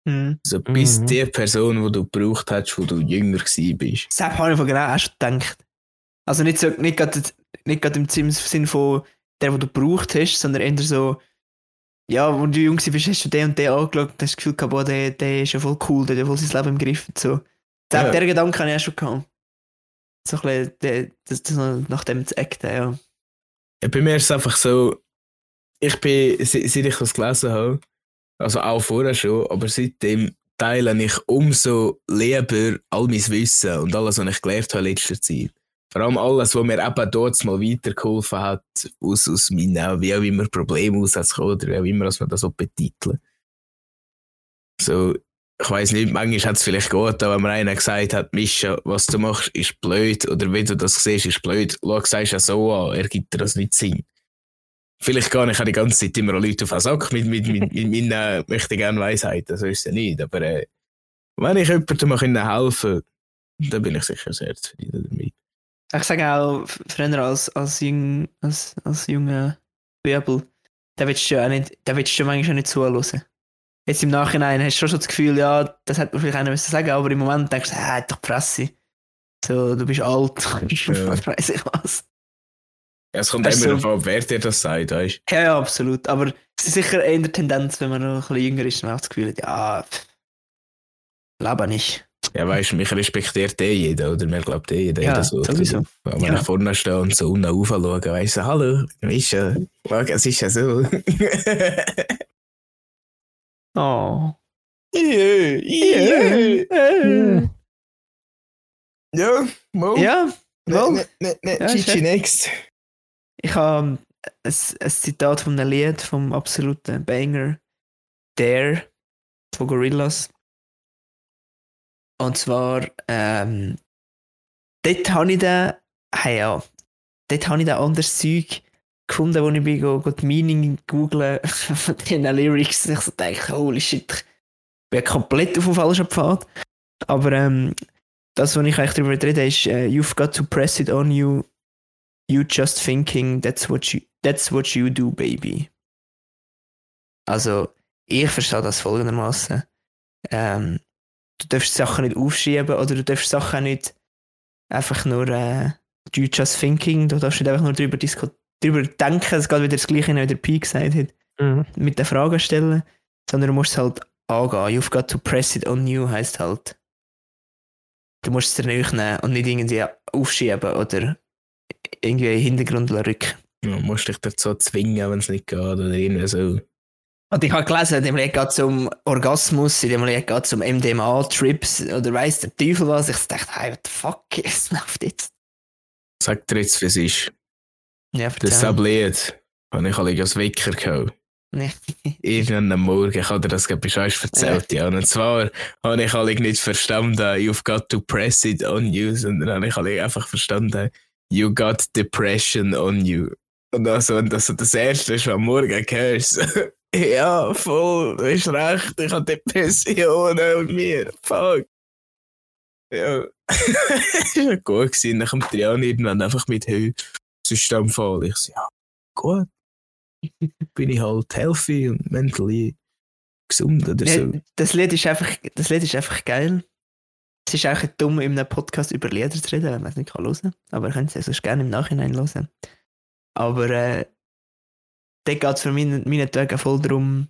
Mhm. Also bist Mhm. die Person, die du gebraucht hast, wo du jünger bist. Das habe ich von genau auch schon gedacht. Also nicht, so, nicht, gerade, nicht gerade im Sinn von der, den du gebraucht hast, sondern eher so, ja, wo du jung warst, hast du den und den angeschaut und hast das Gefühl gehabt, boah, der, der ist ja voll cool, der hat ja voll sein Leben im Griff. und So. Den, Ja. Den Gedanken habe ich auch schon gehabt. So ein bisschen, nach dem zu acten, ja. Ja, bei mir ist es einfach so, ich bin, se- seit ich das gelesen habe, also auch vorher schon, aber seitdem teile ich umso lieber all mein Wissen und alles, was ich gelernt habe in letzter Zeit. vor allem alles, was mir eben dort mal weitergeholfen hat, aus, aus meinen, wie auch immer, Problemen auszukommen oder wie auch immer, dass man das so betiteln. So, ich weiß nicht, manchmal hat es vielleicht gut, aber wenn mir einer gesagt hat, Mischa, was du machst, ist blöd, oder wie du das siehst, ist blöd, schau, sagst ja so an, er gibt dir das nicht Sinn. Vielleicht gar nicht, ich die ganze Zeit immer Leute auf den Sack mit, mit, mit, mit meinen möchte gerne Weisheiten, so ist es ja nicht, aber äh, wenn ich jemandem helfen kann, dann bin ich sicher sehr zufrieden damit. Ich sage auch, früher als, als, jung, als, als junger Bärbel, da willst du ja auch nicht, da willst du manchmal nicht zuhören. Jetzt im Nachhinein hast du schon das Gefühl, ja, das hätte man vielleicht einer müssen sagen, aber im Moment denkst du, ah, doch die Fresse. So, du bist alt, ja. [laughs] weiß ich was. Ja, es kommt immer so, davon wer dir das sagt, weißt Ja, ja, absolut. Aber es ist sicher eher der Tendenz, wenn man noch ein bisschen jünger ist, man hat das Gefühl, ja, pff, lebe nicht. Ja, weißt du, mich respektiert eh jeder, oder? Mir glaubt eh jeder, ja, so. Sowieso. Wenn ja. vorne steht und so unten raufschauen, weißt du, hallo, weißt du, es ist ja so. [laughs] oh. Yeah, yeah, yeah. Ja, mal. Ja, mal. Ne, ne, ne, ja, Gigi next. Ich habe ein, ein Zitat von einem Lied vom absoluten Banger Dare von Gorillaz. Und zwar, ähm, dort habe ich dann, hey ja, dort habe ich dann anderes Zeug gefunden, wo ich bin, go, go die Meaning googeln [laughs] von diesen Lyrics. Ich so denke, holy shit, ich bin komplett auf dem falschen Pfad. Aber ähm, das, was ich eigentlich darüber rede, ist, uh, you've got to press it on you. You just thinking, that's what you, that's what you do, baby. Also, ich verstehe das folgendermaßen. Ähm, du darfst Sachen nicht aufschieben oder du darfst Sachen nicht einfach nur äh, do just thinking, du darfst nicht einfach nur darüber, darüber denken, es geht wieder das Gleiche, wie der Pi gesagt hat, mhm. mit den Fragen stellen, sondern du musst es halt angehen. You've got to press it on you heisst halt, du musst es dir nicht nehmen und nicht irgendwie aufschieben oder irgendwie in den Hintergrund rücken. Ja, musst dich dazu zwingen, wenn es nicht geht oder irgendwie so. Und ich habe gelesen, in dem Lied geht es um Orgasmus, in dem Lied geht es um MDMA-Trips oder weiss der Teufel was. Ich dachte, hey, what the fuck, [laughs] es läuft jetzt. Sag dir jetzt, wie es ist. Ja, das Lied habe ich als Wecker gehabt. Nee. Irgendeinen Morgen, ich habe dir das gerade schon erzählt, ja. ja. Und zwar habe ich alle nicht verstanden, you've got to press it on you, sondern habe ich alle einfach verstanden, you got depression on you. Und also, wenn das das Erste ist, was am Morgen hörst, [laughs] ja, voll, du hast recht, ich habe Depressionen und mir, fuck. Ja, [laughs] das war gut gewesen. Dann kommt Trian irgendwann einfach mit Höhe. Systemfall. Ich so, ja, gut. [laughs] Bin ich halt healthy und mentally gesund oder so. Das Lied ist einfach, das Lied ist einfach geil. Es ist auch dumm, in einem Podcast über Lieder zu reden, wenn man es nicht hören kann. Aber ihr könnt es gerne im Nachhinein hören. Aber äh, dort geht es für mich, meine Tage voll darum,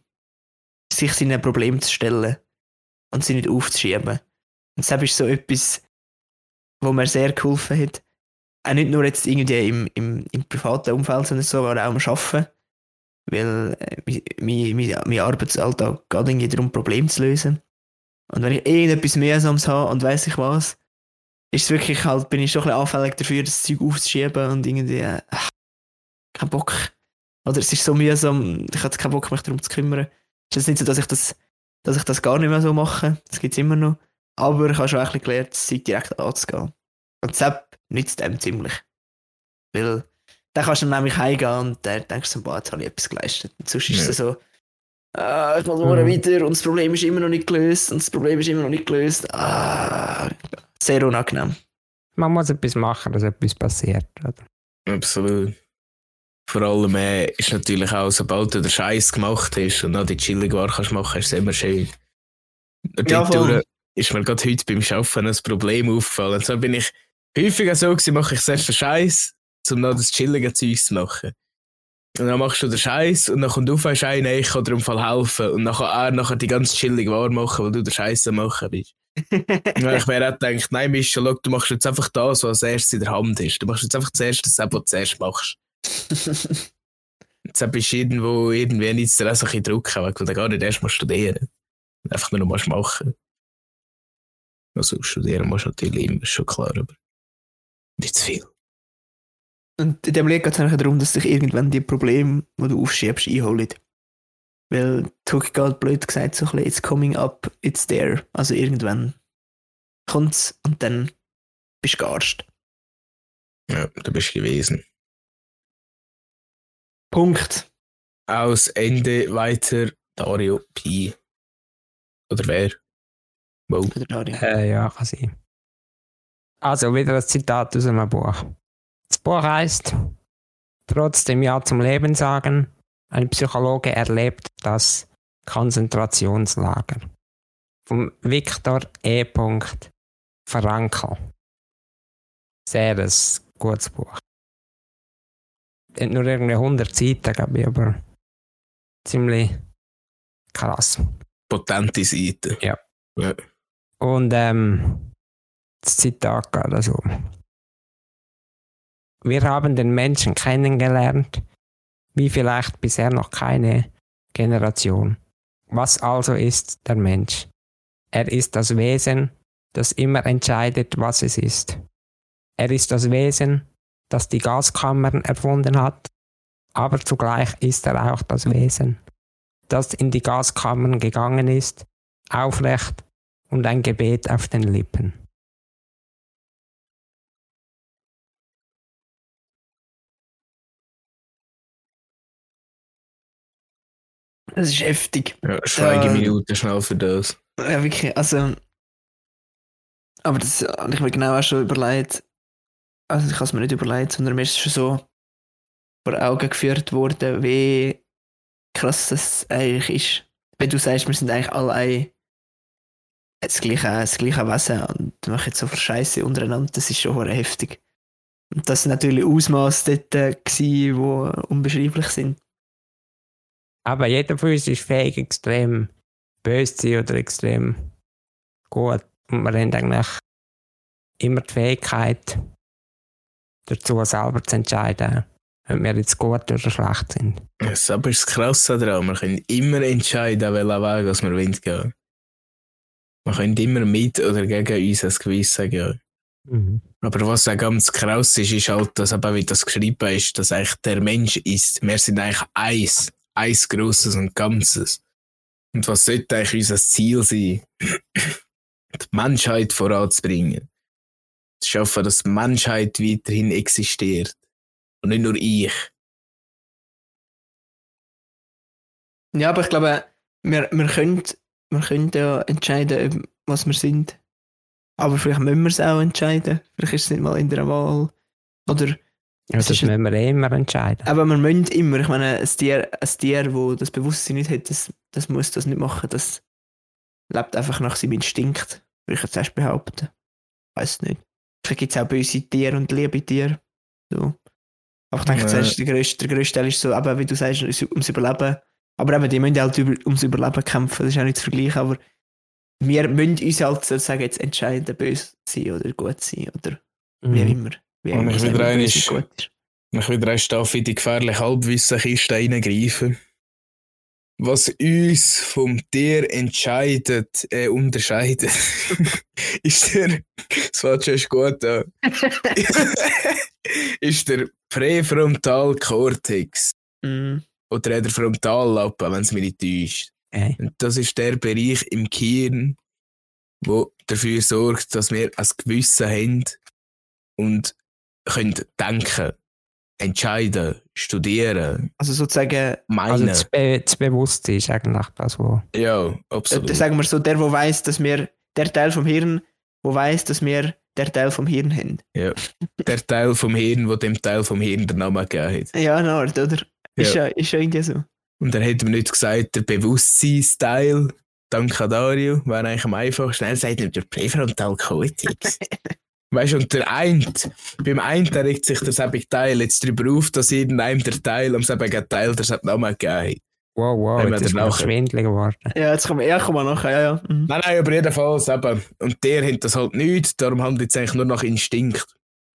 sich seinen Problemen zu stellen und sie nicht aufzuschieben. Und das ist so etwas, wo mir sehr geholfen hat. Auch nicht nur jetzt irgendwie im, im, im privaten Umfeld, sondern so, aber auch am Arbeiten. Weil äh, mein, mein, mein Arbeitsalltag geht irgendwie darum, Probleme zu lösen. Und wenn ich irgendetwas Mühsames habe und weiß ich was, ist wirklich halt, bin ich schon ein bisschen anfällig dafür, das Zeug aufzuschieben und irgendwie, äh, kein Bock. Oder es ist so mühsam, ich habe keinen Bock, mich darum zu kümmern. Es ist nicht so, dass ich das, dass ich das gar nicht mehr so mache. Das gibt es immer noch. Aber ich habe schon ein bisschen gelernt, das Zeug direkt anzugehen. Und Sepp nützt dem ziemlich. Weil dann kannst du nämlich heimgehen und dann denkst du, boah, jetzt habe ich etwas geleistet. Und sonst ist es so, ah, ich muss morgen mhm. weiter und das Problem ist immer noch nicht gelöst und das Problem ist immer noch nicht gelöst. Ah, sehr unangenehm. Man muss etwas machen, dass etwas passiert. Oder? Absolut. Vor allem äh, ist natürlich auch, sobald du den Scheiß gemacht hast und noch die chillig war kannst machen, ist es immer schön. Und ja, voll. ist mir gerade heute beim Arbeiten ein Problem aufgefallen. So bin ich häufiger so gewesen, mache ich zuerst den Scheiß, um noch das chillige Zeug zu machen. Und dann machst du den Scheiß und dann kommt auf ein Schein, ich kann dir im Fall helfen. Und dann kann er nachher die ganz chillig wahr machen, weil du den Scheiß am machen bist. [laughs] ich mir auch gedacht, nein, Mischa, schau, du machst jetzt einfach das, was als erstes in der Hand ist. Du machst jetzt einfach zuerst das, was du zuerst machst. [laughs] Jetzt bist du irgendwo irgendwie nicht so ein Druck, weil du gar nicht erst mal studieren. Einfach nur noch machen. Also studieren musst du natürlich immer, ist schon klar, aber nicht zu viel. Und in dem Lied geht es eigentlich darum, dass sich irgendwann die Probleme, die du aufschiebst, einholen. Weil Tuck geht blöd gesagt so ein bisschen, it's coming up, it's there. Also irgendwann kommt's und dann bist du gearscht. Ja, du bist gewesen. Punkt. Aus Ende weiter Dario Pi. Oder wer? Wow. Oder Dario. Äh, ja, kann sein. Also, wieder ein Zitat aus einem Buch. Das Buch heißt Trotzdem Ja zum Leben sagen. Ein Psychologe erlebt das Konzentrationslager. Von Viktor E. Frankl. Sehr ein gutes Buch. Hat nur irgendwie 100 Seiten, glaube ich, aber ziemlich krass. Potente Seite. Ja. ja. Und ähm, Zitat geht also. Wir haben den Menschen kennengelernt, wie vielleicht bisher noch keine Generation. Was also ist der Mensch? Er ist das Wesen, das immer entscheidet, was es ist. Er ist das Wesen, das die Gaskammern erfunden hat, aber zugleich ist er auch das Wesen, das in die Gaskammern gegangen ist, aufrecht und ein Gebet auf den Lippen. Das ist heftig. ja Schweigeminute Äh, schnell für das. Ja, wirklich, also. Aber das habe ich mir genau auch schon überlegt. Also, ich habe es mir nicht überlegt, sondern mir ist schon so vor Augen geführt worden, wie krass das eigentlich ist. Wenn du sagst, wir sind eigentlich alle ein, das, gleiche, das gleiche Wesen und machen jetzt so viel Scheiße untereinander, das ist schon heftig. Und das sind natürlich Ausmaße dort, äh, die unbeschreiblich sind. Aber jeder von uns ist fähig, extrem böse zu sein oder extrem gut. Und wir haben eigentlich immer die Fähigkeit, dazu selber zu entscheiden, ob wir jetzt gut oder schlecht sind. Das aber ist das Krasse daran. Wir können immer entscheiden, welchen Weg was wir wollen gehen. Wir können immer mit oder gegen unser Gewissen gehen. Mhm. Aber was auch ganz krass ist, ist halt, dass eben, wie das geschrieben ist, dass eigentlich der Mensch ist. Wir sind eigentlich eins. Eins Grosses und Ganzes. Und was sollte eigentlich unser Ziel sein? [clears throat] die Menschheit voranzubringen. Zu schaffen, dass die Menschheit weiterhin existiert. Und nicht nur ich. Ja, aber ich glaube, wir, wir, können, wir können ja entscheiden, was wir sind. Aber vielleicht müssen wir es auch entscheiden. Vielleicht ist es nicht mal in der Wahl. Oder, Ja, das ist- müssen wir eh immer entscheiden. aber wir müssen immer. Ich meine, ein Tier, ein Tier das das Bewusstsein nicht hat, das, das muss das nicht machen. Das lebt einfach nach seinem Instinkt, würde ich jetzt erst behaupten. Weiß nicht. Vielleicht gibt es auch böse Tiere und liebe Tiere. So. Aber ich denke, Ja. zuerst, der, grösste, der grösste Teil ist so, eben, wie du sagst, ums Überleben. Aber eben, die müssen halt über, ums Überleben kämpfen, das ist auch nicht zu vergleichen, aber wir müssen uns halt sozusagen jetzt entscheiden, böse sein oder gut sein oder wie auch Mhm. immer. Wie auch Und ich wieder gut ist. Ich wieder eine Staffel in die gefährliche Halbwissenkiste reingreifen. Was uns vom Tier entscheidet, äh, unterscheidet, [laughs] ist der, das fängt schon gut an, [laughs] ist der Präfrontalkortex Mm, oder der Frontallappen, wenn es mich nicht täuscht. Okay. Und das ist der Bereich im Gehirn, wo dafür sorgt, dass wir ein Gewissen haben und können denken, entscheiden, studieren, Also sozusagen, Also meinen. das, Be das Bewusstsein ist eigentlich das, was. ja, äh, absolut. sagen wir so, der, der weiß, dass wir, der Teil vom Hirn, wo weiß, dass wir der Teil vom Hirn haben. Der Teil vom Hirn, wo dem Teil vom Hirn den Namen gegeben hat. Ja, Art, oder? Ist ja, ist ja irgendwie so. Und dann hat man nicht gesagt, der Bewusstseinsteil, danke an Dario, wäre eigentlich am einfachsten. Er sagt nicht, der Präfrontalkortex. [laughs] weißt du, und der Eint, beim einen regt sich der selbige Teil jetzt darüber auf, dass irgendeinem der Teil am selbigen Teil der selben Namen gegeben. Wow, wow, jetzt ist nachher- schwindelig geworden. Ja, jetzt kommen wir, ja, kommen wir nachher, ja, ja. Mhm. Nein, nein, aber jedenfalls eben. Und der hat das halt nicht, darum handelt es eigentlich nur nach Instinkt.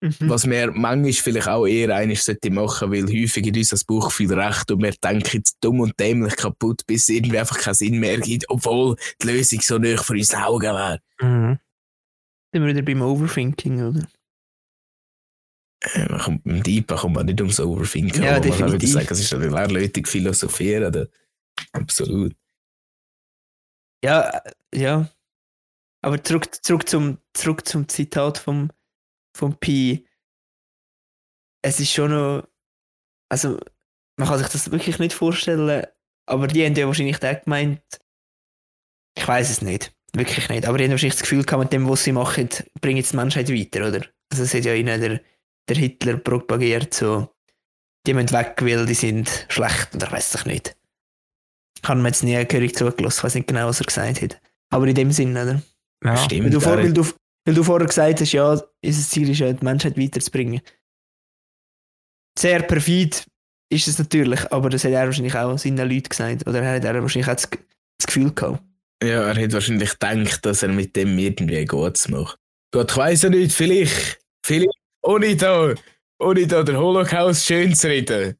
Mhm. Was wir manchmal vielleicht auch eher eines sollte machen, weil häufig in uns das Buch viel recht und wir denken jetzt dumm und dämlich kaputt, bis es irgendwie einfach keinen Sinn mehr gibt, obwohl die Lösung so nah vor unseren Augen wäre. Mhm. Sind wir wieder beim Overthinking, oder? Man kommt, Im Deepen kommt man nicht ums Overthinken. Ja, aber man definitiv. sagen, es ist eine lehrleutige Philosophieren. oder? Absolut. Ja, äh, ja. Aber zurück, zurück, zum, zurück zum Zitat vom, vom Pi. Es ist schon noch. Also, man kann sich das wirklich nicht vorstellen, aber die haben ja wahrscheinlich auch gemeint. Ich weiß es nicht. Wirklich nicht. Aber die haben wahrscheinlich das Gefühl gehabt, mit dem, was sie machen, bringen sie die Menschheit weiter, oder? Also, es hat ja ihnen der, der Hitler propagiert, so. Die müssen weg, weil die sind schlecht, oder weiß ich nicht. Kann man jetzt nie gehörig zugelassen, ich weiß nicht genau, was er gesagt hat. Aber in dem Sinn, oder? Ja. Stimmt. Weil du, vor, weil, du, weil du vorher gesagt hast, ja, unser Ziel ist ja, die Menschheit weiterzubringen. Sehr perfid ist es natürlich, aber das hat er wahrscheinlich auch seinen Leuten gesagt. Oder er hat er wahrscheinlich auch das, das Gefühl gehabt. Ja, er hat wahrscheinlich gedacht, dass er mit dem irgendwie Gutes macht. Gott, ich weiss ja nicht, vielleicht, vielleicht, ohne da, ohne da der Holocaust schön zu reden.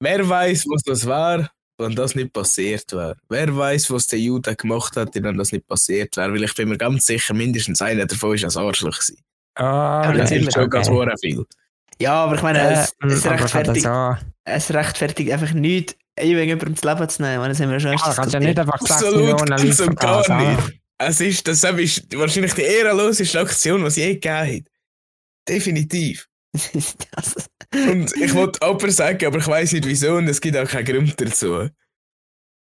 Wer weiß, was das war, wenn das nicht passiert wäre? Wer weiß, was der Jude gemacht hat, wenn das nicht passiert wäre? Weil ich bin mir ganz sicher, mindestens einer davon ist ein Arschloch gewesen. Ah, Ja, Das natürlich, ist schon ganz okay. viel. Ja, aber ich meine, Äh, es, es, rechtfertigt, es rechtfertigt einfach nicht, ewig jemandem das Leben zu nehmen. Das haben wir schon erst Ja, kannst ja nicht einfach 6 Absolut, Millionen ganz und gar nicht. Es ist, das ist wahrscheinlich die ehrenloseste Aktion, die es je gegeben hat. Definitiv. Das- [laughs] Und ich wollte aber sagen, aber ich weiß nicht wieso und es gibt auch keinen Grund dazu.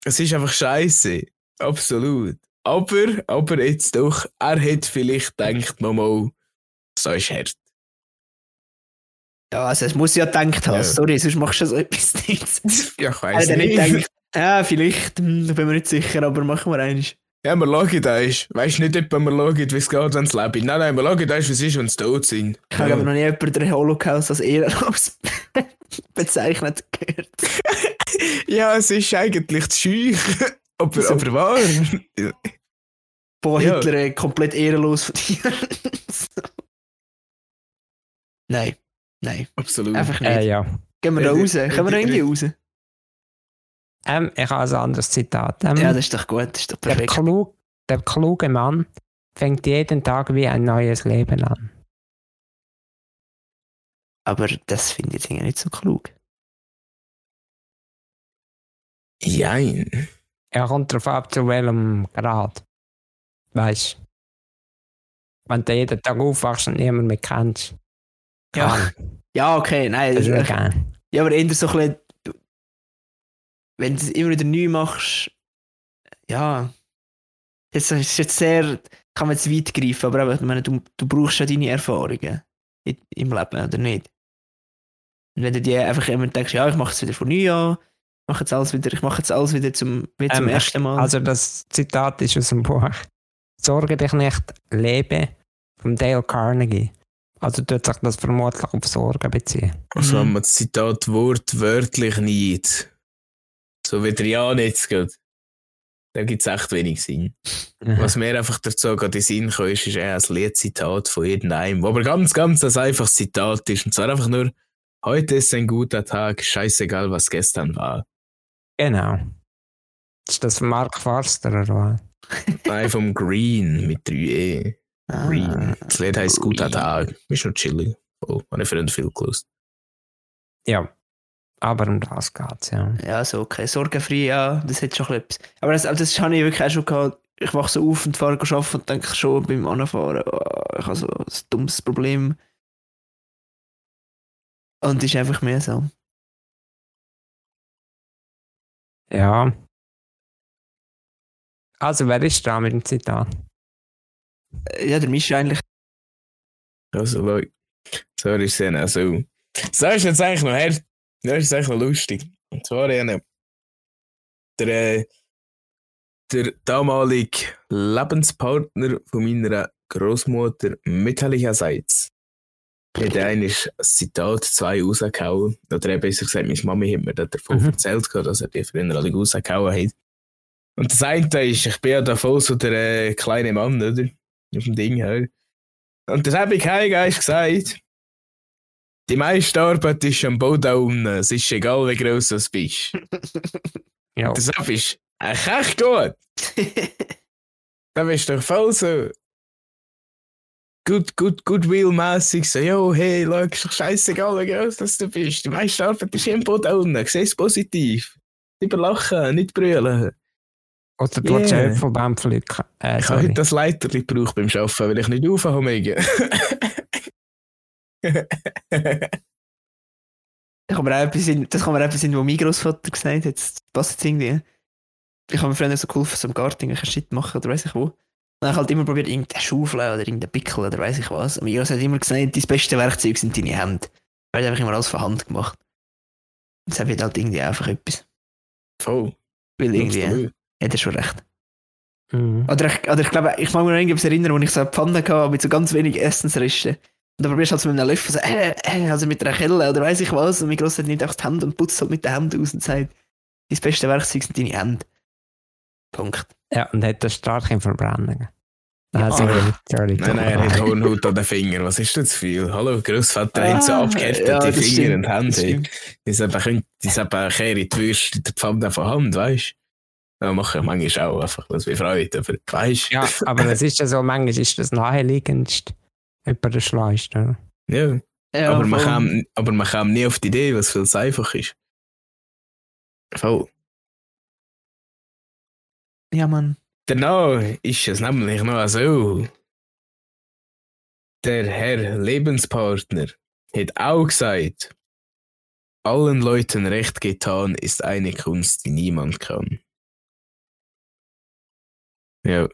Es ist einfach scheiße. Absolut. Aber, aber jetzt doch, er hätte vielleicht gedacht, mal, so ist hart. Ja, also es muss ja gedacht haben. Ja. Sorry, sonst machst du so etwas [laughs] nicht. [laughs] Ja, ich weiß ja nicht. gedacht, ja, vielleicht, hm, da bin mir nicht sicher, aber machen wir eins. Ja, wir schauen da ist. Weißt nicht, ob wir schauen, wie es geht, wenn es lebt. Nein, nein, wir schauen da ist, wie es ist, wenn sie tot sind. Ich habe Ja. aber noch nie jemanden den Holocaust als ehrenlos [laughs] bezeichnet gehört. ja, es ist eigentlich zu schüch. aber, So. aber wahr. Boah, Ja. Hitler äh, komplett ehrenlos von dir. nein, nein, Absolut. einfach nicht. Äh, ja. Gehen wir da Äh, raus? äh, Können wir da äh, irgendwie raus? Ähm, ich habe ein anderes Zitat. Ähm, Ja, das ist doch gut, das ist doch der, perfekt. klug, der kluge Mann fängt jeden Tag wie ein neues Leben an. Aber das finde ich nicht so klug. Jein. Er kommt darauf ab, zu welchem Grad. Weißt Wenn du jeden Tag aufwachst und niemand mehr kennst. Ja. Ja, okay, nein. Das ist okay. [laughs] ja, aber eher so ein bisschen, wenn du es immer wieder neu machst, ja, das ist jetzt sehr, kann man jetzt weit greifen, aber eben, ich meine, du, du brauchst ja deine Erfahrungen i- im Leben, oder nicht? Und wenn du dir einfach immer denkst, ja, ich mache es wieder von neu an, ich mache jetzt alles wieder, ich mache jetzt alles wieder zum, wie zum Ähm, ersten Mal. Also das Zitat ist aus dem Buch Sorge dich nicht, lebe von Dale Carnegie. Also tut sich das vermutlich auf Sorgen beziehen. Also, Mhm. wenn man das Zitat wortwörtlich nicht, so wie der Jan jetzt geht, da gibt es echt wenig Sinn. Was mir einfach dazu gerade in Sinn kommt, ist, ist eher ein Liedzitat von irgendeinem, wo aber ganz, ganz ein einfaches Zitat ist. Und zwar einfach nur, heute ist ein guter Tag, scheißegal, was gestern war. Genau. Ist das von Mark Forster oder was? Nein, vom Green mit 3E. Ah, Lied heisst guter Green. Tag. Ist noch chillig. Oh, habe ich früher viel gelesen. Ja. Aber um das geht's, ja. Ja, so okay. Sorgenfrei, ja, das hat schon etwas. Aber das, aber das habe ich wirklich auch schon gehabt. Ich wache so auf und fahre arbeiten und denke schon beim Anfahren, oh, ich habe so ein dummes Problem. Und es ist einfach mühsam. Ja. Also, wer ist da mit dem Zitat? Ja, der Misch eigentlich. Also, Leute. So ist es auch so. So ist jetzt eigentlich noch her. Das ist eigentlich noch lustig. Und zwar, ja, der, äh, der damalige Lebenspartner von meiner Großmutter mütterlicherseits hat ein Zitat zwei rausgehauen. Oder eben besser gesagt, meine Mami hat mir das davon Mhm. erzählt, dass er die früher alle rausgehauen hat. Und das eine ist, ich bin ja da voll so der äh, kleine Mann, oder? Auf dem Ding her. Und das habe ich Geist gesagt. Die meiste Arbeit ist am Boden unten. Es ist egal, wie groß du bist. [laughs] Ja. Das ist echt gut. [laughs] Da bist du doch voll so. good, good, goodwill-mässig so, yo, hey, schau, ist doch scheißegal, wie groß das du bist. Die meiste Arbeit ist irgendwo da unten. Sieh es positiv. Lieber lachen, nicht brüllen. Oder du willst Yeah. yeah. Äpfelbaum pflücken. Äh, Ich habe heute das Leiter gebraucht beim Arbeiten, weil ich nicht aufhabe. Da kann mir auch etwas in, das kann mir auch etwas in, wo mein Großvater gesagt hat, jetzt passt jetzt irgendwie. Ich habe mir früher so geholfen, so im Garten irgendwelchen Shit machen oder weiß ich wo. Und dann habe ich halt immer probiert, irgendeine Schaufel oder irgendeinen Pickel oder weiß ich was. Und mein Groß hat immer gesagt, dein beste Werkzeug sind deine Hände. Er hat einfach immer alles von Hand gemacht. Und das wird halt irgendwie einfach etwas. Voll. Weil irgendwie. Hat er schon recht. Mhm. Oder ich, oder ich glaube, ich mag mich noch irgendwas erinnern, wo ich so eine Pfanne hatte mit so ganz wenig Essensresten. Und dann probierst du halt so mit einem Löffel so, äh, äh, also mit einer Kelle oder weiß ich was. Und mein Groß nimmt einfach die Hände und putzt halt mit den Händen aus und sagt, dein beste Werkzeug sind deine Hände. Punkt. Ja, und hat das starke Verbrennungen. Ja. Ah, sorry, sorry. Nein, nein, er hat Hornhaut an den Fingern. Was ist das viel? Hallo, Großvater hat so Ah, abgehärtete ja, das Finger stimmt, und das Hände. Die sind eben, die sind eben kehren die Würste der Pfanne von Hand, weißt du? Ja, mache ich manchmal auch einfach, was mich freut. Aber weißt? Ja, aber es ist ja so, manchmal ist das naheliegendst über den Schleust, oder? Ja. Ja, aber, man kam, aber man kam nie auf die Idee, was viel zu einfach ist. Voll. Ja, Mann. Danach ist es nämlich noch so. Der Herr Lebenspartner hat auch gesagt, allen Leuten recht getan ist eine Kunst, die niemand kann. Ja,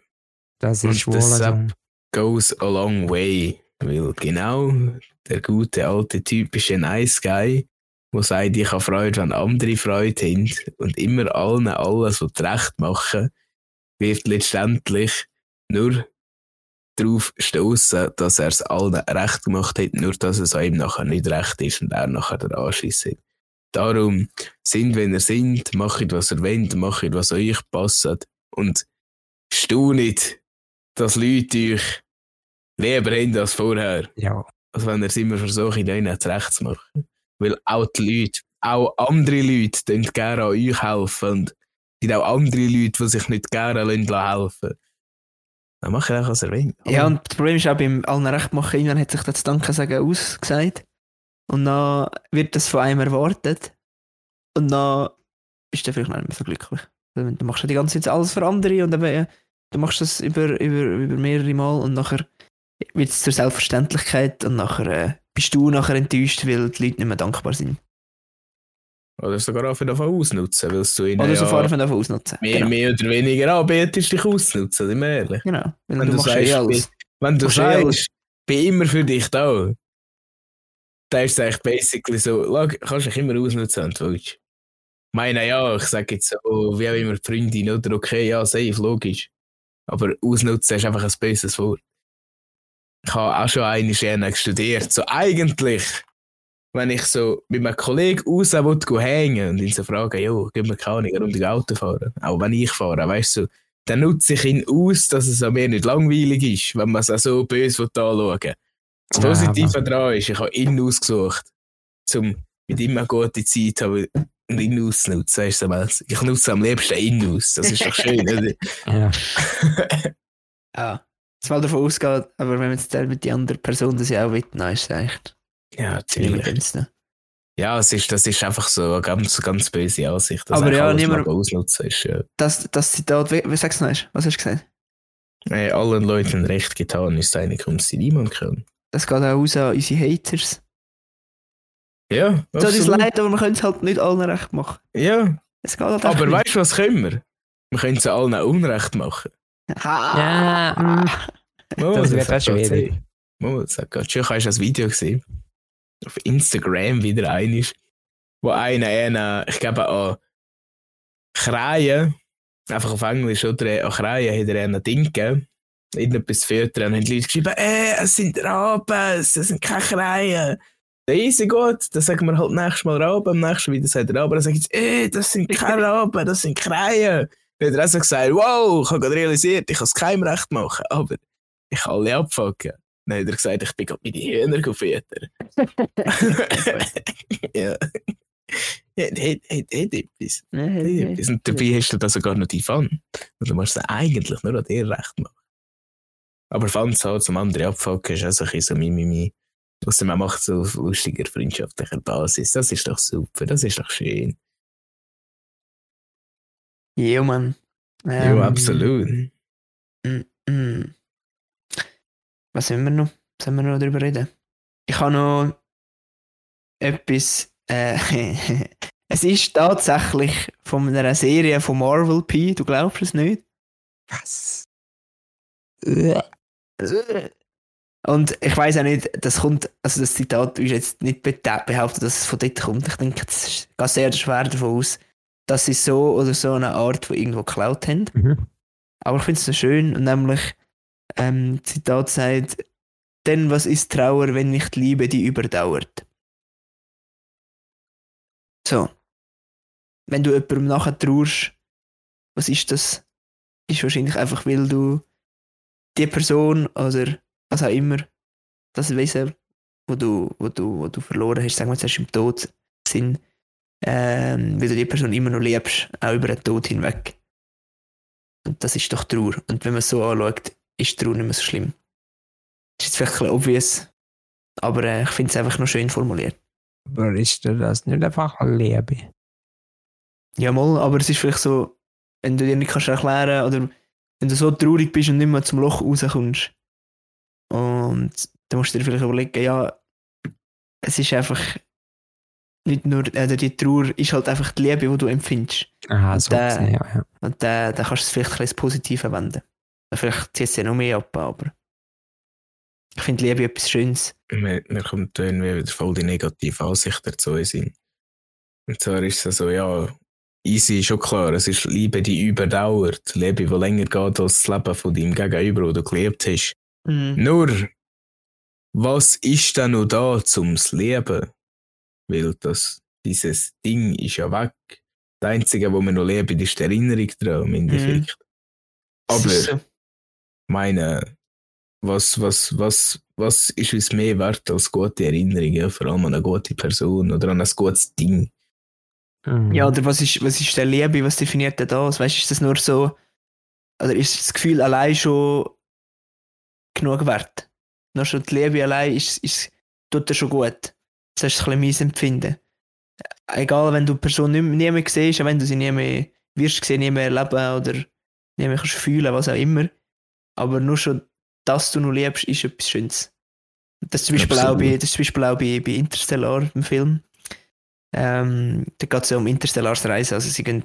Das Und ist wohl das so. Sepp- goes a long way. Weil genau der gute alte typische Nice Guy, wo sagt, ich habe Freude, wenn andere Freude haben und immer allen alles so recht machen, wird letztendlich nur darauf stoßen, dass er es allen recht gemacht hat, nur dass es ihm nachher nicht recht ist und er nachher der Anschiss hat. Darum, sind, wenn ihr sind, macht, was ihr wollt, macht, was euch passt und staunet, dass Leute euch lieber haben als vorher. Ja, als wenn ihr es immer versucht, ihnen zurecht zu machen. Weil auch die Leute, auch andere Leute, tun gerne an euch helfen. Und es gibt auch andere Leute, die sich nicht gerne lassen helfen. Dann macht ihr auch, was ihr wollt. Ja, und das Problem ist auch beim allen Recht machen, irgendwann hat sich das Danke sagen ausgesagt. Und dann wird das von einem erwartet. Und dann bist du vielleicht nicht mehr so glücklich. Du machst ja die ganze Zeit alles für andere und äh, du machst das über, über, über mehrere Mal und nachher wird es zur Selbstverständlichkeit und nachher äh, bist du nachher enttäuscht, weil die Leute nicht mehr dankbar sind. Oder sogar auch davon ausnutzen, weil du ihnen Oder sofort von davon ausnutzen. mehr, Genau. mehr oder weniger anbietest, dich ausnutzen, sind wir ehrlich. genau. Weil Wenn du, du ja sagst, eh alles. Wenn du eh sagst, bin immer für dich da, dann ist es eigentlich basically so, schau, kannst dich immer ausnutzen, wenn du willst. Ich meine, ja, ich sage jetzt so, wie auch immer, die Freundin, oder okay, ja, safe, logisch. Aber ausnutzen ist einfach ein böses Wort. Ich habe auch schon eine Sterne studiert. So eigentlich, wenn ich so mit einem Kollegen raus will, hängen und ihn so frage, jo, gib mir keine Ahnung, eine Runde Auto fahren. Auch wenn ich fahre, weißt du, dann nutze ich ihn aus, dass es an mir nicht langweilig ist, wenn man es auch so böse anschauen will. Das Ja, Positive daran ist, ich habe ihn ausgesucht, um mit ihm eine gute Zeit haben und ihn auszunutzen. Weißt du, was? ich nutze am liebsten ihn aus. Das ist doch schön, oder? [laughs] ja. [laughs] Ja. Dass man davon ausgeht, aber wenn man jetzt mit die andere Person das ja auch dann ist es eigentlich Ja, ziemlich natürlich. Ja, es ist, das ist einfach so eine ganz, ganz böse Ansicht. dass Aber ja, niemand- ausnutzen ist. Ja. Das, das Zitat, wie, wie sagst du noch? Was hast du gesagt? Äh, allen Leuten recht getan ist eine Kunst, die niemand kann. Das geht auch raus an unsere Haters. Ja, So, das absolut. leid, aber wir können es halt nicht allen recht machen. Ja, Es geht halt aber weißt du, was können wir? Wir können es allen auch Unrecht machen. Ha! Ja, mm. Oh, Das wird auch schwierig. gerade gesehen. Das hat gerade schon, hast du das Video gesehen? Auf Instagram wieder einisch, wo einer, einer ich glaube an Kreien, einfach auf Englisch, oder an Kreien hat er einen Ding gegeben, irgendetwas füttern, und haben die Leute geschrieben, äh, es sind Raben, es sind keine Kreien. Easy gut, dann sagen wir halt nächstes Mal Raben, am nächsten Video sagt er Raben, dann sagt jetzt, äh, das sind keine Raben, das sind Kreien. Dann hat er also gesagt, wow, ich habe gerade realisiert, ich kann es keinem recht machen, aber ich kann alle abfucken. Dann hat er gesagt, ich bin gerade mit den Hühnern gefüttert. [laughs] ja. Hat, hat, hat etwas. Ja, Hat ja, etwas. Und dabei hast du da sogar noch die Fun. Also du musst es eigentlich nur an dir recht machen. Aber Fans halt zum anderen abfucken ist auch so ein bisschen so Mimimi. Außer man macht so auf lustiger, freundschaftlicher Basis. Das ist doch super, das ist doch schön. Ja, Mann. ja, Ähm, absolut. mm, mm. Was sollen wir noch? Sollen wir noch darüber reden? Ich habe noch etwas. Äh, [laughs] es ist tatsächlich von einer Serie von Marvel P. Du glaubst es nicht? Was? Und ich weiß auch nicht, das kommt, also das Zitat ist jetzt nicht behauptet, dass es von dort kommt. Ich denke, es geht sehr schwer davon aus, dass sie so oder so eine Art von irgendwo geklaut haben. Mhm. Aber ich finde es so schön und nämlich, ähm, Zitat sagt, denn was ist Trauer, wenn nicht Liebe, die überdauert? So. Wenn du jemandem nachher trauerst, was ist das? Ist wahrscheinlich einfach, weil du die Person oder was auch immer, das Wesen, wo du, wo du, wo du verloren hast, sagen wir jetzt im Tod sind, ähm, weil du die Person immer noch liebst, auch über den Tod hinweg. Und das ist doch Trauer. Und wenn man es so anschaut, ist Trauer nicht mehr so schlimm. Das ist jetzt vielleicht ein bisschen obvious, aber äh, ich finde es einfach noch schön formuliert. Aber ist das nicht einfach Liebe? Ja, mal, aber es ist vielleicht so, wenn du dir nicht kannst erklären oder wenn du so traurig bist und nicht mehr zum Loch rauskommst. Und dann musst du dir vielleicht überlegen, ja, es ist einfach nicht nur, äh, die Trauer ist halt einfach die Liebe, die du empfindest. Aha, so der- gesehen, ja, ja. Und dann, dann kannst du es vielleicht ein Positive wenden. Vielleicht zieht es ja noch mehr ab, aber ich finde Liebe etwas Schönes. Mir, mir kommt da irgendwie wieder voll die negative Ansicht dazu in Sinn. Und zwar ist es so, ja, easy ist schon klar, es ist Liebe, die überdauert. Liebe, die länger geht als das Leben von deinem Gegenüber, das du gelebt hast. Mhm. Nur, was ist denn noch da zum Leben? Weil das, dieses Ding ist ja weg. Das Einzige, was wir noch leben, ist die Erinnerung daran im Endeffekt. Das Aber so. meine, was, was, was, was ist uns mehr wert als gute Erinnerungen, vor allem an eine gute Person oder an ein gutes Ding? Mhm. Ja, oder was ist, was ist der Liebe? Was definiert denn das? Weißt du, ist das nur so, oder ist das Gefühl allein schon genug wert? Nur schon die Liebe allein ist, ist, tut dir schon gut. Das ist ein bisschen mein Empfinden. Egal, wenn du die Person nicht, nie mehr siehst, auch wenn du sie nie mehr wirst sehen, nie mehr erleben oder nie mehr kannst fühlen, was auch immer. Aber nur schon, dass du noch liebst, ist etwas Schönes. Das ist zum Beispiel auch bei, das ist zum Beispiel auch bei, bei Interstellar, im Film. Ähm, da geht es ja um interstellares Reisen, also sie gehen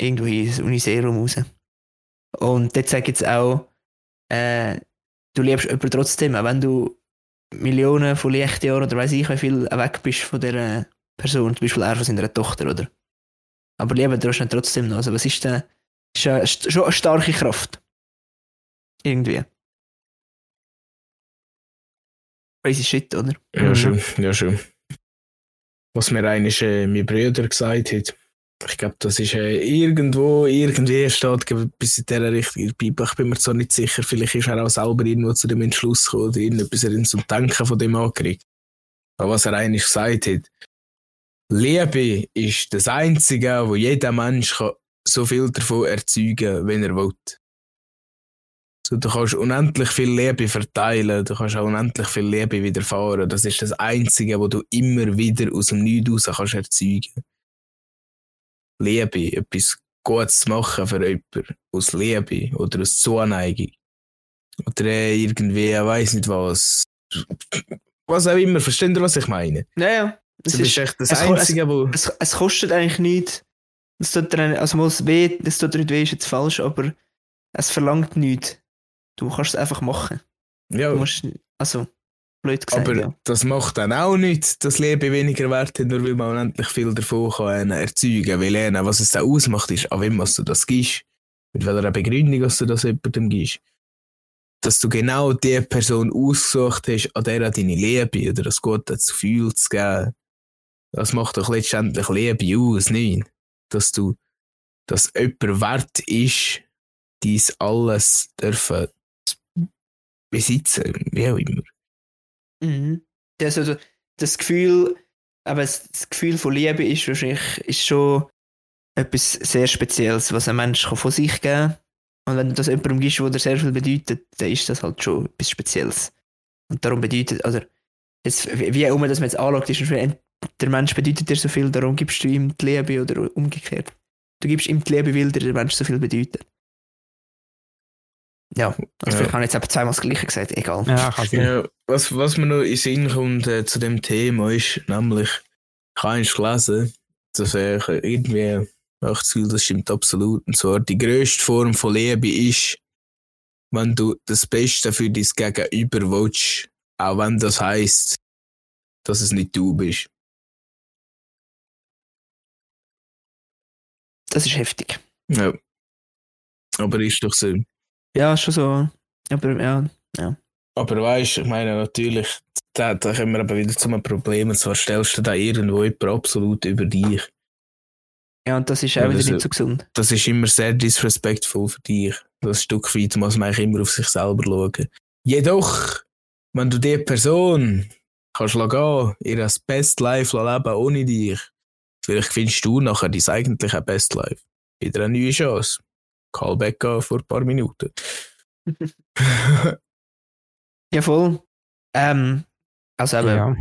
irgendwo ins Uniserum raus. Und dort sagt jetzt auch, äh, du liebst jemanden trotzdem, auch wenn du Millionen von Lichtjahren oder weiß ich wie viel weg bist von dieser Person, zum Beispiel er von seiner Tochter, oder? Aber lieben tust du ihn trotzdem noch. Also was ist denn, ist schon eine starke Kraft. Irgendwie. Crazy shit, oder? Ja, Mhm. schon, ja, schon. Was mir eigentlich äh, mein Bruder gesagt hat, ich glaube, das ist äh, irgendwo, irgendwie steht bis in dieser Richtung in. Ich bin mir zwar nicht sicher, vielleicht ist er auch selber irgendwo zu dem Entschluss gekommen oder irgendetwas ihn zum Denken von dem angeregt. Aber was er eigentlich gesagt hat, Liebe ist das Einzige, wo jeder Mensch kann so viel davon erzeugen kann, wenn er will. So, du kannst unendlich viel Liebe verteilen, du kannst auch unendlich viel Liebe widerfahren. Das ist das Einzige, was du immer wieder aus dem Nichts raus kannst erzeugen. Liebe, etwas Gutes zu machen für jemanden, aus Liebe oder aus Zuneigung. Oder äh, irgendwie, ich weiß nicht was. Was auch immer, versteht ihr, was ich meine? Ja, ja. Es ist ist, echt das es ko- es- Einzige, wo. es, es kostet eigentlich nichts. Es tut dir, also mal es weh, das tut dir nicht weh, ist jetzt falsch, aber es verlangt nichts. Du kannst es einfach machen. Ja, Du musst, also, blöd gesagt, aber ja. das macht dann auch nichts, dass Liebe weniger wert hat, nur weil man unendlich viel davon kann äh, erzeugen Weil äh, was es dann ausmacht, ist, an wem was du das gibst. Mit welcher Begründung dass du das jemandem gibst. Dass du genau die Person ausgesucht hast, an der deine Liebe oder das gute Gefühl zu geben. Das macht doch letztendlich Liebe aus, nicht? Dass du, dass jemand wert ist, dies alles dürfen besitzen, wie auch immer. Mhm. Das, also, das Gefühl, aber das Gefühl von Liebe ist wahrscheinlich ist schon etwas sehr Spezielles, was ein Mensch kann von sich geben Und wenn du das jemandem gibst, der sehr viel bedeutet, dann ist das halt schon etwas Spezielles. Und darum bedeutet, also, jetzt, wie auch immer das man jetzt anschaut, ist der Mensch bedeutet dir so viel, darum gibst du ihm die Liebe oder umgekehrt. Du gibst ihm die Liebe, weil dir der Mensch so viel bedeutet. Ja, also Ja. vielleicht habe ich jetzt eben zweimal das Gleiche gesagt, egal. Ja. Ja, was, was mir noch in den Sinn kommt äh, zu dem Thema ist, nämlich, ich habe gelesen, dass ich irgendwie, ich Gefühl, das stimmt absolut, und zwar, die grösste Form von Liebe ist, wenn du das Beste für dein Gegenüber willst, auch wenn das heisst, dass es nicht du bist. Das ist heftig. Ja. Aber ist doch so. Ja, schon so. Aber ja, Aber weißt, ich meine natürlich, da, da kommen wir aber wieder zu einem Problem, und zwar stellst du da irgendwo jemand absolut über dich. ja und das ist Ja, auch wieder das- nicht so gesund. Das ist immer sehr disrespectful für dich. Das Stück weit muss man eigentlich immer auf sich selber schauen. Jedoch, wenn du die Person kannst gehen, ihr das Best Life leben ohne dich, vielleicht findest du nachher dein eigentliche Best Life. Wieder eine neue Chance. Callback vor ein paar Minuten. [laughs] Ja, voll. Ähm, also eben, Ja,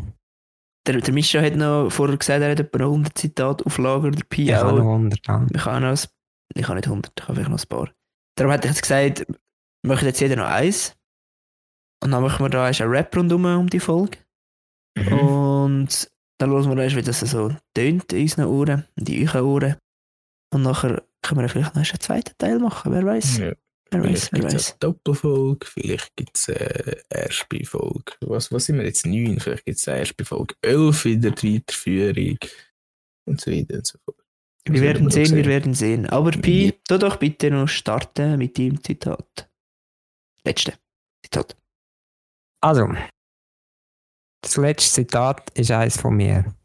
der, der Mischa hat noch vorher gesagt, er hat etwa noch 100 Zitate auf Lager, der Pi ich habe noch auch. 100 an. Ich habe noch ein, ich habe nicht 100, ich habe vielleicht noch ein paar. Darum hätte ich jetzt gesagt, wir machen jetzt jeder noch eins. Und dann machen wir da erst einen Rap rundum um die Folge. Mhm. Und dann hören wir erst, wie das so tönt in unseren Ohren, in euren Ohren. Und nachher können wir vielleicht noch einen zweiten Teil machen, wer weiß. Ja. Wer weiß, Vielleicht wer gibt es weiß. eine Doppelfolge, vielleicht gibt es eine Erstbeifolge. Was, was sind wir jetzt? Neun? Vielleicht gibt es eine Erstbeifolge. Elf wieder die Weiterführung. Und so weiter und so fort. Wir Das werden noch sehen, wir werden sehen. Aber. Pi, tu doch bitte noch starten mit dem Zitat. Letzte Zitat. Also, das letzte Zitat ist eines von mir,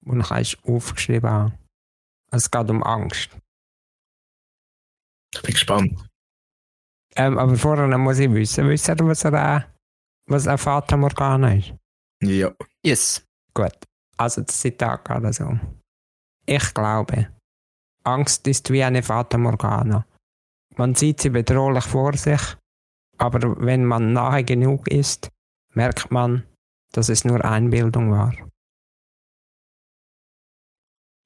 das ich eins aufgeschrieben habe. Es geht um Angst. Ich bin gespannt. Ähm, aber vorher muss ich wissen, wisst ihr, was, er, äh, was ein Fata Morgana ist? Ja. Yes. Gut, also das Zitat geht also. Ich glaube, Angst ist wie eine Fata Morgana. Man sieht sie bedrohlich vor sich, aber wenn man nahe genug ist, merkt man, dass es nur Einbildung war.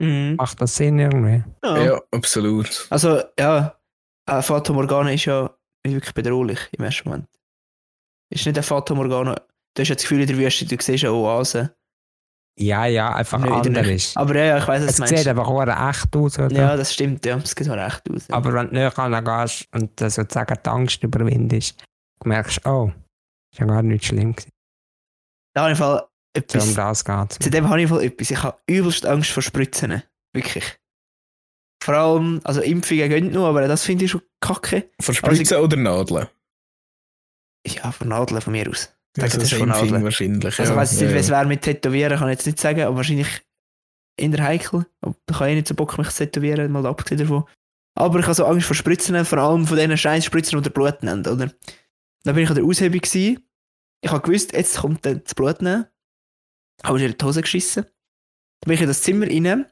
Mhm. Macht das Sinn irgendwie? Ja. ja, absolut. Also, ja, ein Fata Morgana ist ja wirklich bedrohlich im ersten Moment. Ist nicht ein Fata Morgana. Du hast ja das Gefühl in der Wüste, du siehst eine Oase. Ja, ja, einfach Nicht anders. Aber ja, ich weiß, was Es du sieht meinst. einfach auch echt aus, oder? Ja, das stimmt, ja. Das sieht auch recht aus. Ja. Aber wenn du näher gehst und sozusagen die Angst überwindest, merkst du, oh, ist ja gar nicht schlimm gewesen. Da habe ich Fall etwas. um das geht Zu dem habe ich Fall etwas. Ich habe übelst Angst vor Spritzen. Wirklich. Vor allem, also Impfungen gehen noch, aber das finde ich schon kacke. Verspritzen oder Nadeln? Ja, von Nadeln von mir aus. Ich Also das ist von Nadeln. wahrscheinlich. Also, ja. ich weiß nicht, ja. wie es wäre mit Tätowieren, kann ich jetzt nicht sagen, aber wahrscheinlich in der heikel. Ich habe eh nicht so Bock, mich zu tätowieren, mal abgesehen davon. Aber ich habe so Angst vor Spritzen, vor allem von diesen scheiß Spritzen, die der Blut nennt, oder? Da bin ich an der Aushebung gewesen. Ich habe gewusst, jetzt kommt dann das Blut nehmen. Habe ich in die Hose geschissen. Dann bin ich in das Zimmer rein.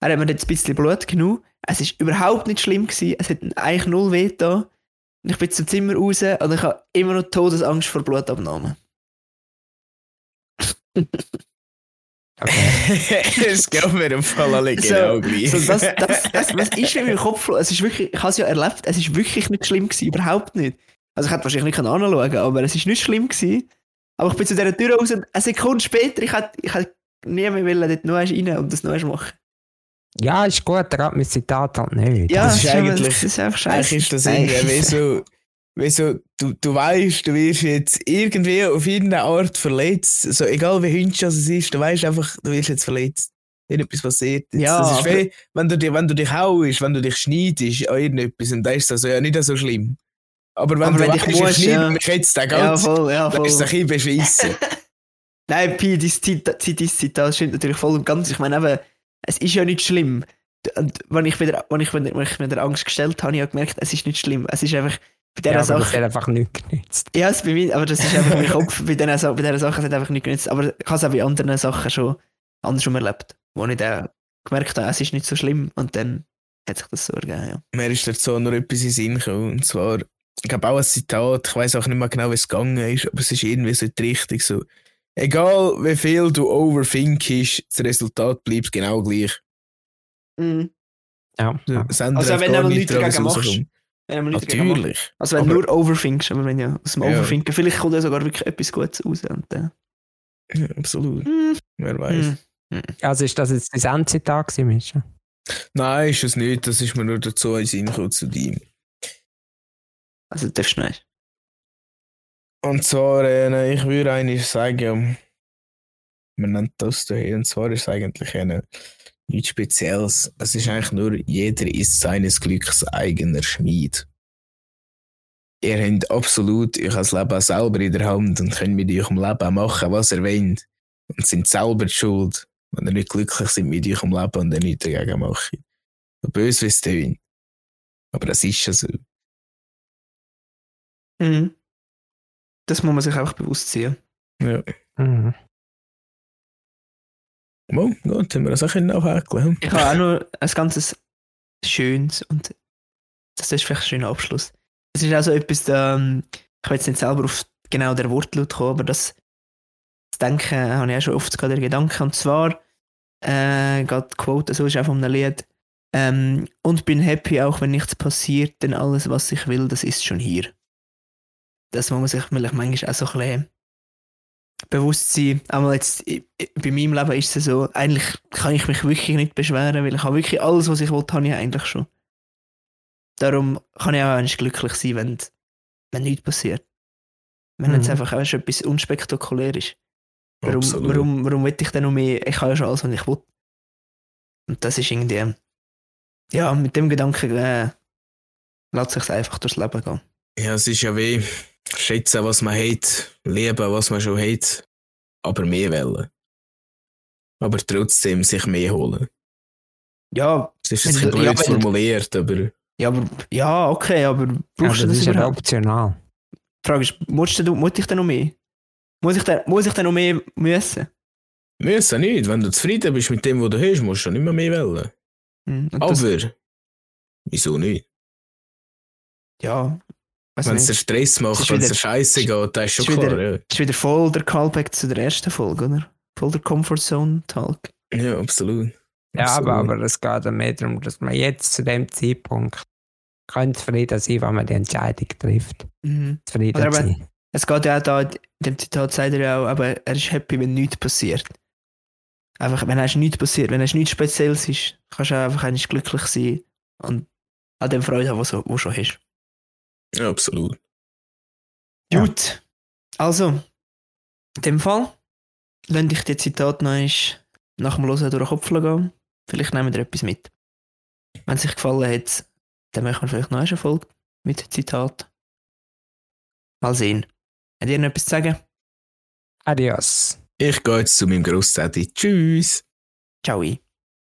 Er hat mir jetzt ein bisschen Blut genommen. Es war überhaupt nicht schlimm. Gewesen. Es hat eigentlich null weh getan. Und ich bin zum Zimmer raus und ich habe immer noch Todesangst vor Blutabnahme. Okay. [laughs] Es geht mir im Fall alle genau gleich. So, das, das, das, was ist in meinem Kopf? Es ist wirklich, ich habe es ja erlebt, es ist wirklich nicht schlimm gewesen, überhaupt nicht. Also ich hätte wahrscheinlich nicht anschauen können, aber es ist nicht schlimm gewesen. Aber ich bin zu dieser Tür raus und eine Sekunde später, ich hätte, ich hätte nie mehr wollen, dort noch rein und das noch machen. Ja, ist gut, gerade mit Zitat halt nicht. Ja, Das ist eigentlich- das ist einfach scheiße. Eigentlich ist das irgendwie wie so, wie so du, du weißt, du wirst jetzt irgendwie auf irgendeine Art verletzt. So, egal wie hündisch das es ist, du weißt einfach, du wirst jetzt verletzt. Irgendetwas passiert. Jetzt. Ja, das ist wie, wenn du, dich- wenn du dich haust, wenn du dich schneidest an irgendetwas, und dann ist das ja nicht so schlimm. Aber wenn Aber du wenn weißt, dich ich schneide ja. mich jetzt den ja, ganzen, voll, ja, dann voll. ist es ein bisschen beschissen. [laughs] Nein, Pi, dein Zitat, dein Zitat stimmt natürlich voll und ganz. Ich meine eben, es ist ja nicht schlimm. Und wenn ich, wieder, wenn ich, wenn ich mir der Angst gestellt habe, habe ich auch gemerkt, es ist nicht schlimm. Es ist einfach bei dieser ja, aber das Sache... hat einfach nichts genützt. Ja, es bei mir, aber das ist einfach mein Kopf. Bei diesen, Sa- bei diesen Sachen es hat einfach nicht genützt. Aber ich habe es auch bei anderen Sachen schon andersrum erlebt. Wo ich dann gemerkt habe, es ist nicht so schlimm. Und dann hat sich das so ergeben, ja. Mir ist dazu noch etwas in Sinn gekommen. Und zwar, ich glaube auch ein Zitat, ich weiß auch nicht mehr genau, wie es gegangen ist, aber es ist irgendwie so die Richtung so. Egal wie viel du overthinkst, das Resultat bleibt genau gleich. Mhm. Ja. ja. Also, wenn du nichts dagegen machst. Wenn man macht. Natürlich. Also wenn du Aber- nur overthinkst, aber wenn ja aus dem Ja. Overthinken, vielleicht kommt ja sogar wirklich etwas Gutes raus. Und dann, Ja, absolut. hm, Wer weiß. hm. Also ist das jetzt das Endzitat gewesen, Mischa? Nein, ist es nicht. Das ist mir nur dazu in den Sinn zu dir. Also darfst du nicht. Und zwar, äh, ich würde eigentlich sagen, man nennt das hier, und zwar ist es eigentlich eine, nichts Spezielles. Es ist eigentlich nur, jeder ist seines Glücks eigener Schmied. Ihr habt absolut euch das Leben selber in der Hand und könnt mit eurem Leben machen, was ihr wollt. Und sind selber die schuld, wenn ihr nicht glücklich seid mit eurem Leben und ihr nichts dagegen macht. So böse, wie es tönt. Aber das ist ja so. Mhm. Das muss man sich einfach bewusst sein. Ja. Mhm. Mal, gut, haben wir das auch nachhäkeln. Ich habe auch nur ein ganzes schönes und das ist vielleicht ein schöner Abschluss. Es ist auch so etwas, ähm, ich will jetzt nicht selber auf genau der Wortlaut kommen, aber das, das Denken habe ich auch schon oft gerade den Gedanken. Und zwar, äh, gerade die Quote, so ist auch von einem Lied, ähm, und bin happy, auch wenn nichts passiert, denn alles, was ich will, das ist schon hier. Das muss man sich vielleicht manchmal auch so ein bisschen bewusst sein. Aber jetzt, bei meinem Leben ist es so, eigentlich kann ich mich wirklich nicht beschweren, weil ich habe wirklich alles, was ich wollte, habe ich eigentlich schon. Darum kann ich auch eigentlich glücklich sein, wenn, wenn nichts passiert. Wenn jetzt Mhm. einfach weißt, etwas unspektakulär ist. Warum, Absolut. warum, warum will ich denn noch mehr? Ich habe ja schon alles, was ich will. Und das ist irgendwie, ja, mit dem Gedanken äh, lässt sich einfach durchs Leben gehen. Ja, es ist ja wie schätzen, was man hat, lieben, was man schon hat, aber mehr wollen. Aber trotzdem sich mehr holen. Ja, Es ist ein Wenn bisschen du- ja, blöd formuliert, aber ja, aber, ja, okay, aber Ja, brauchst das du das ist ja optional. Die Frage ist, musst du, muss ich denn noch mehr? Muss ich denn, muss ich denn noch mehr müssen? müssen nicht. Wenn du zufrieden bist mit dem, was du hast, musst du nicht mehr mehr wollen. Hm, und das- Aber, wieso nicht? ja, Wenn es dir. Stress Es macht, ist wenn es dir scheiße geht, dann ist schon klar. wieder- Ja. Das ist wieder voll der Callback zu der ersten Folge, oder? Voll der Comfort Zone Talk. ja, absolut. Ja, aber, Absolut. aber es geht ja mehr darum, dass man jetzt zu dem Zeitpunkt könnte zufrieden sein, wenn man die Entscheidung trifft. Mhm. Zufrieden aber- sein. Es geht ja auch da, in dem Zitat sagt er ja auch, aber er ist happy, wenn nichts passiert. Einfach, wenn es nichts passiert, wenn es nichts Spezielles ist, kannst du auch einfach glücklich sein und an dem Freude haben, was du schon hast. Ja, absolut. Ja. Gut. Also, in dem Fall, lass ich die Zitat noch einmal nach dem Hören durch den Kopf gehen. Vielleicht nehmen wir etwas mit. Wenn es euch gefallen hat, dann machen wir vielleicht noch eine Folge mit Zitat. Mal sehen. Habt ihr noch etwas zu sagen? Adios. Ich gehe jetzt zu meinem Großzähti. Tschüss. Ciao.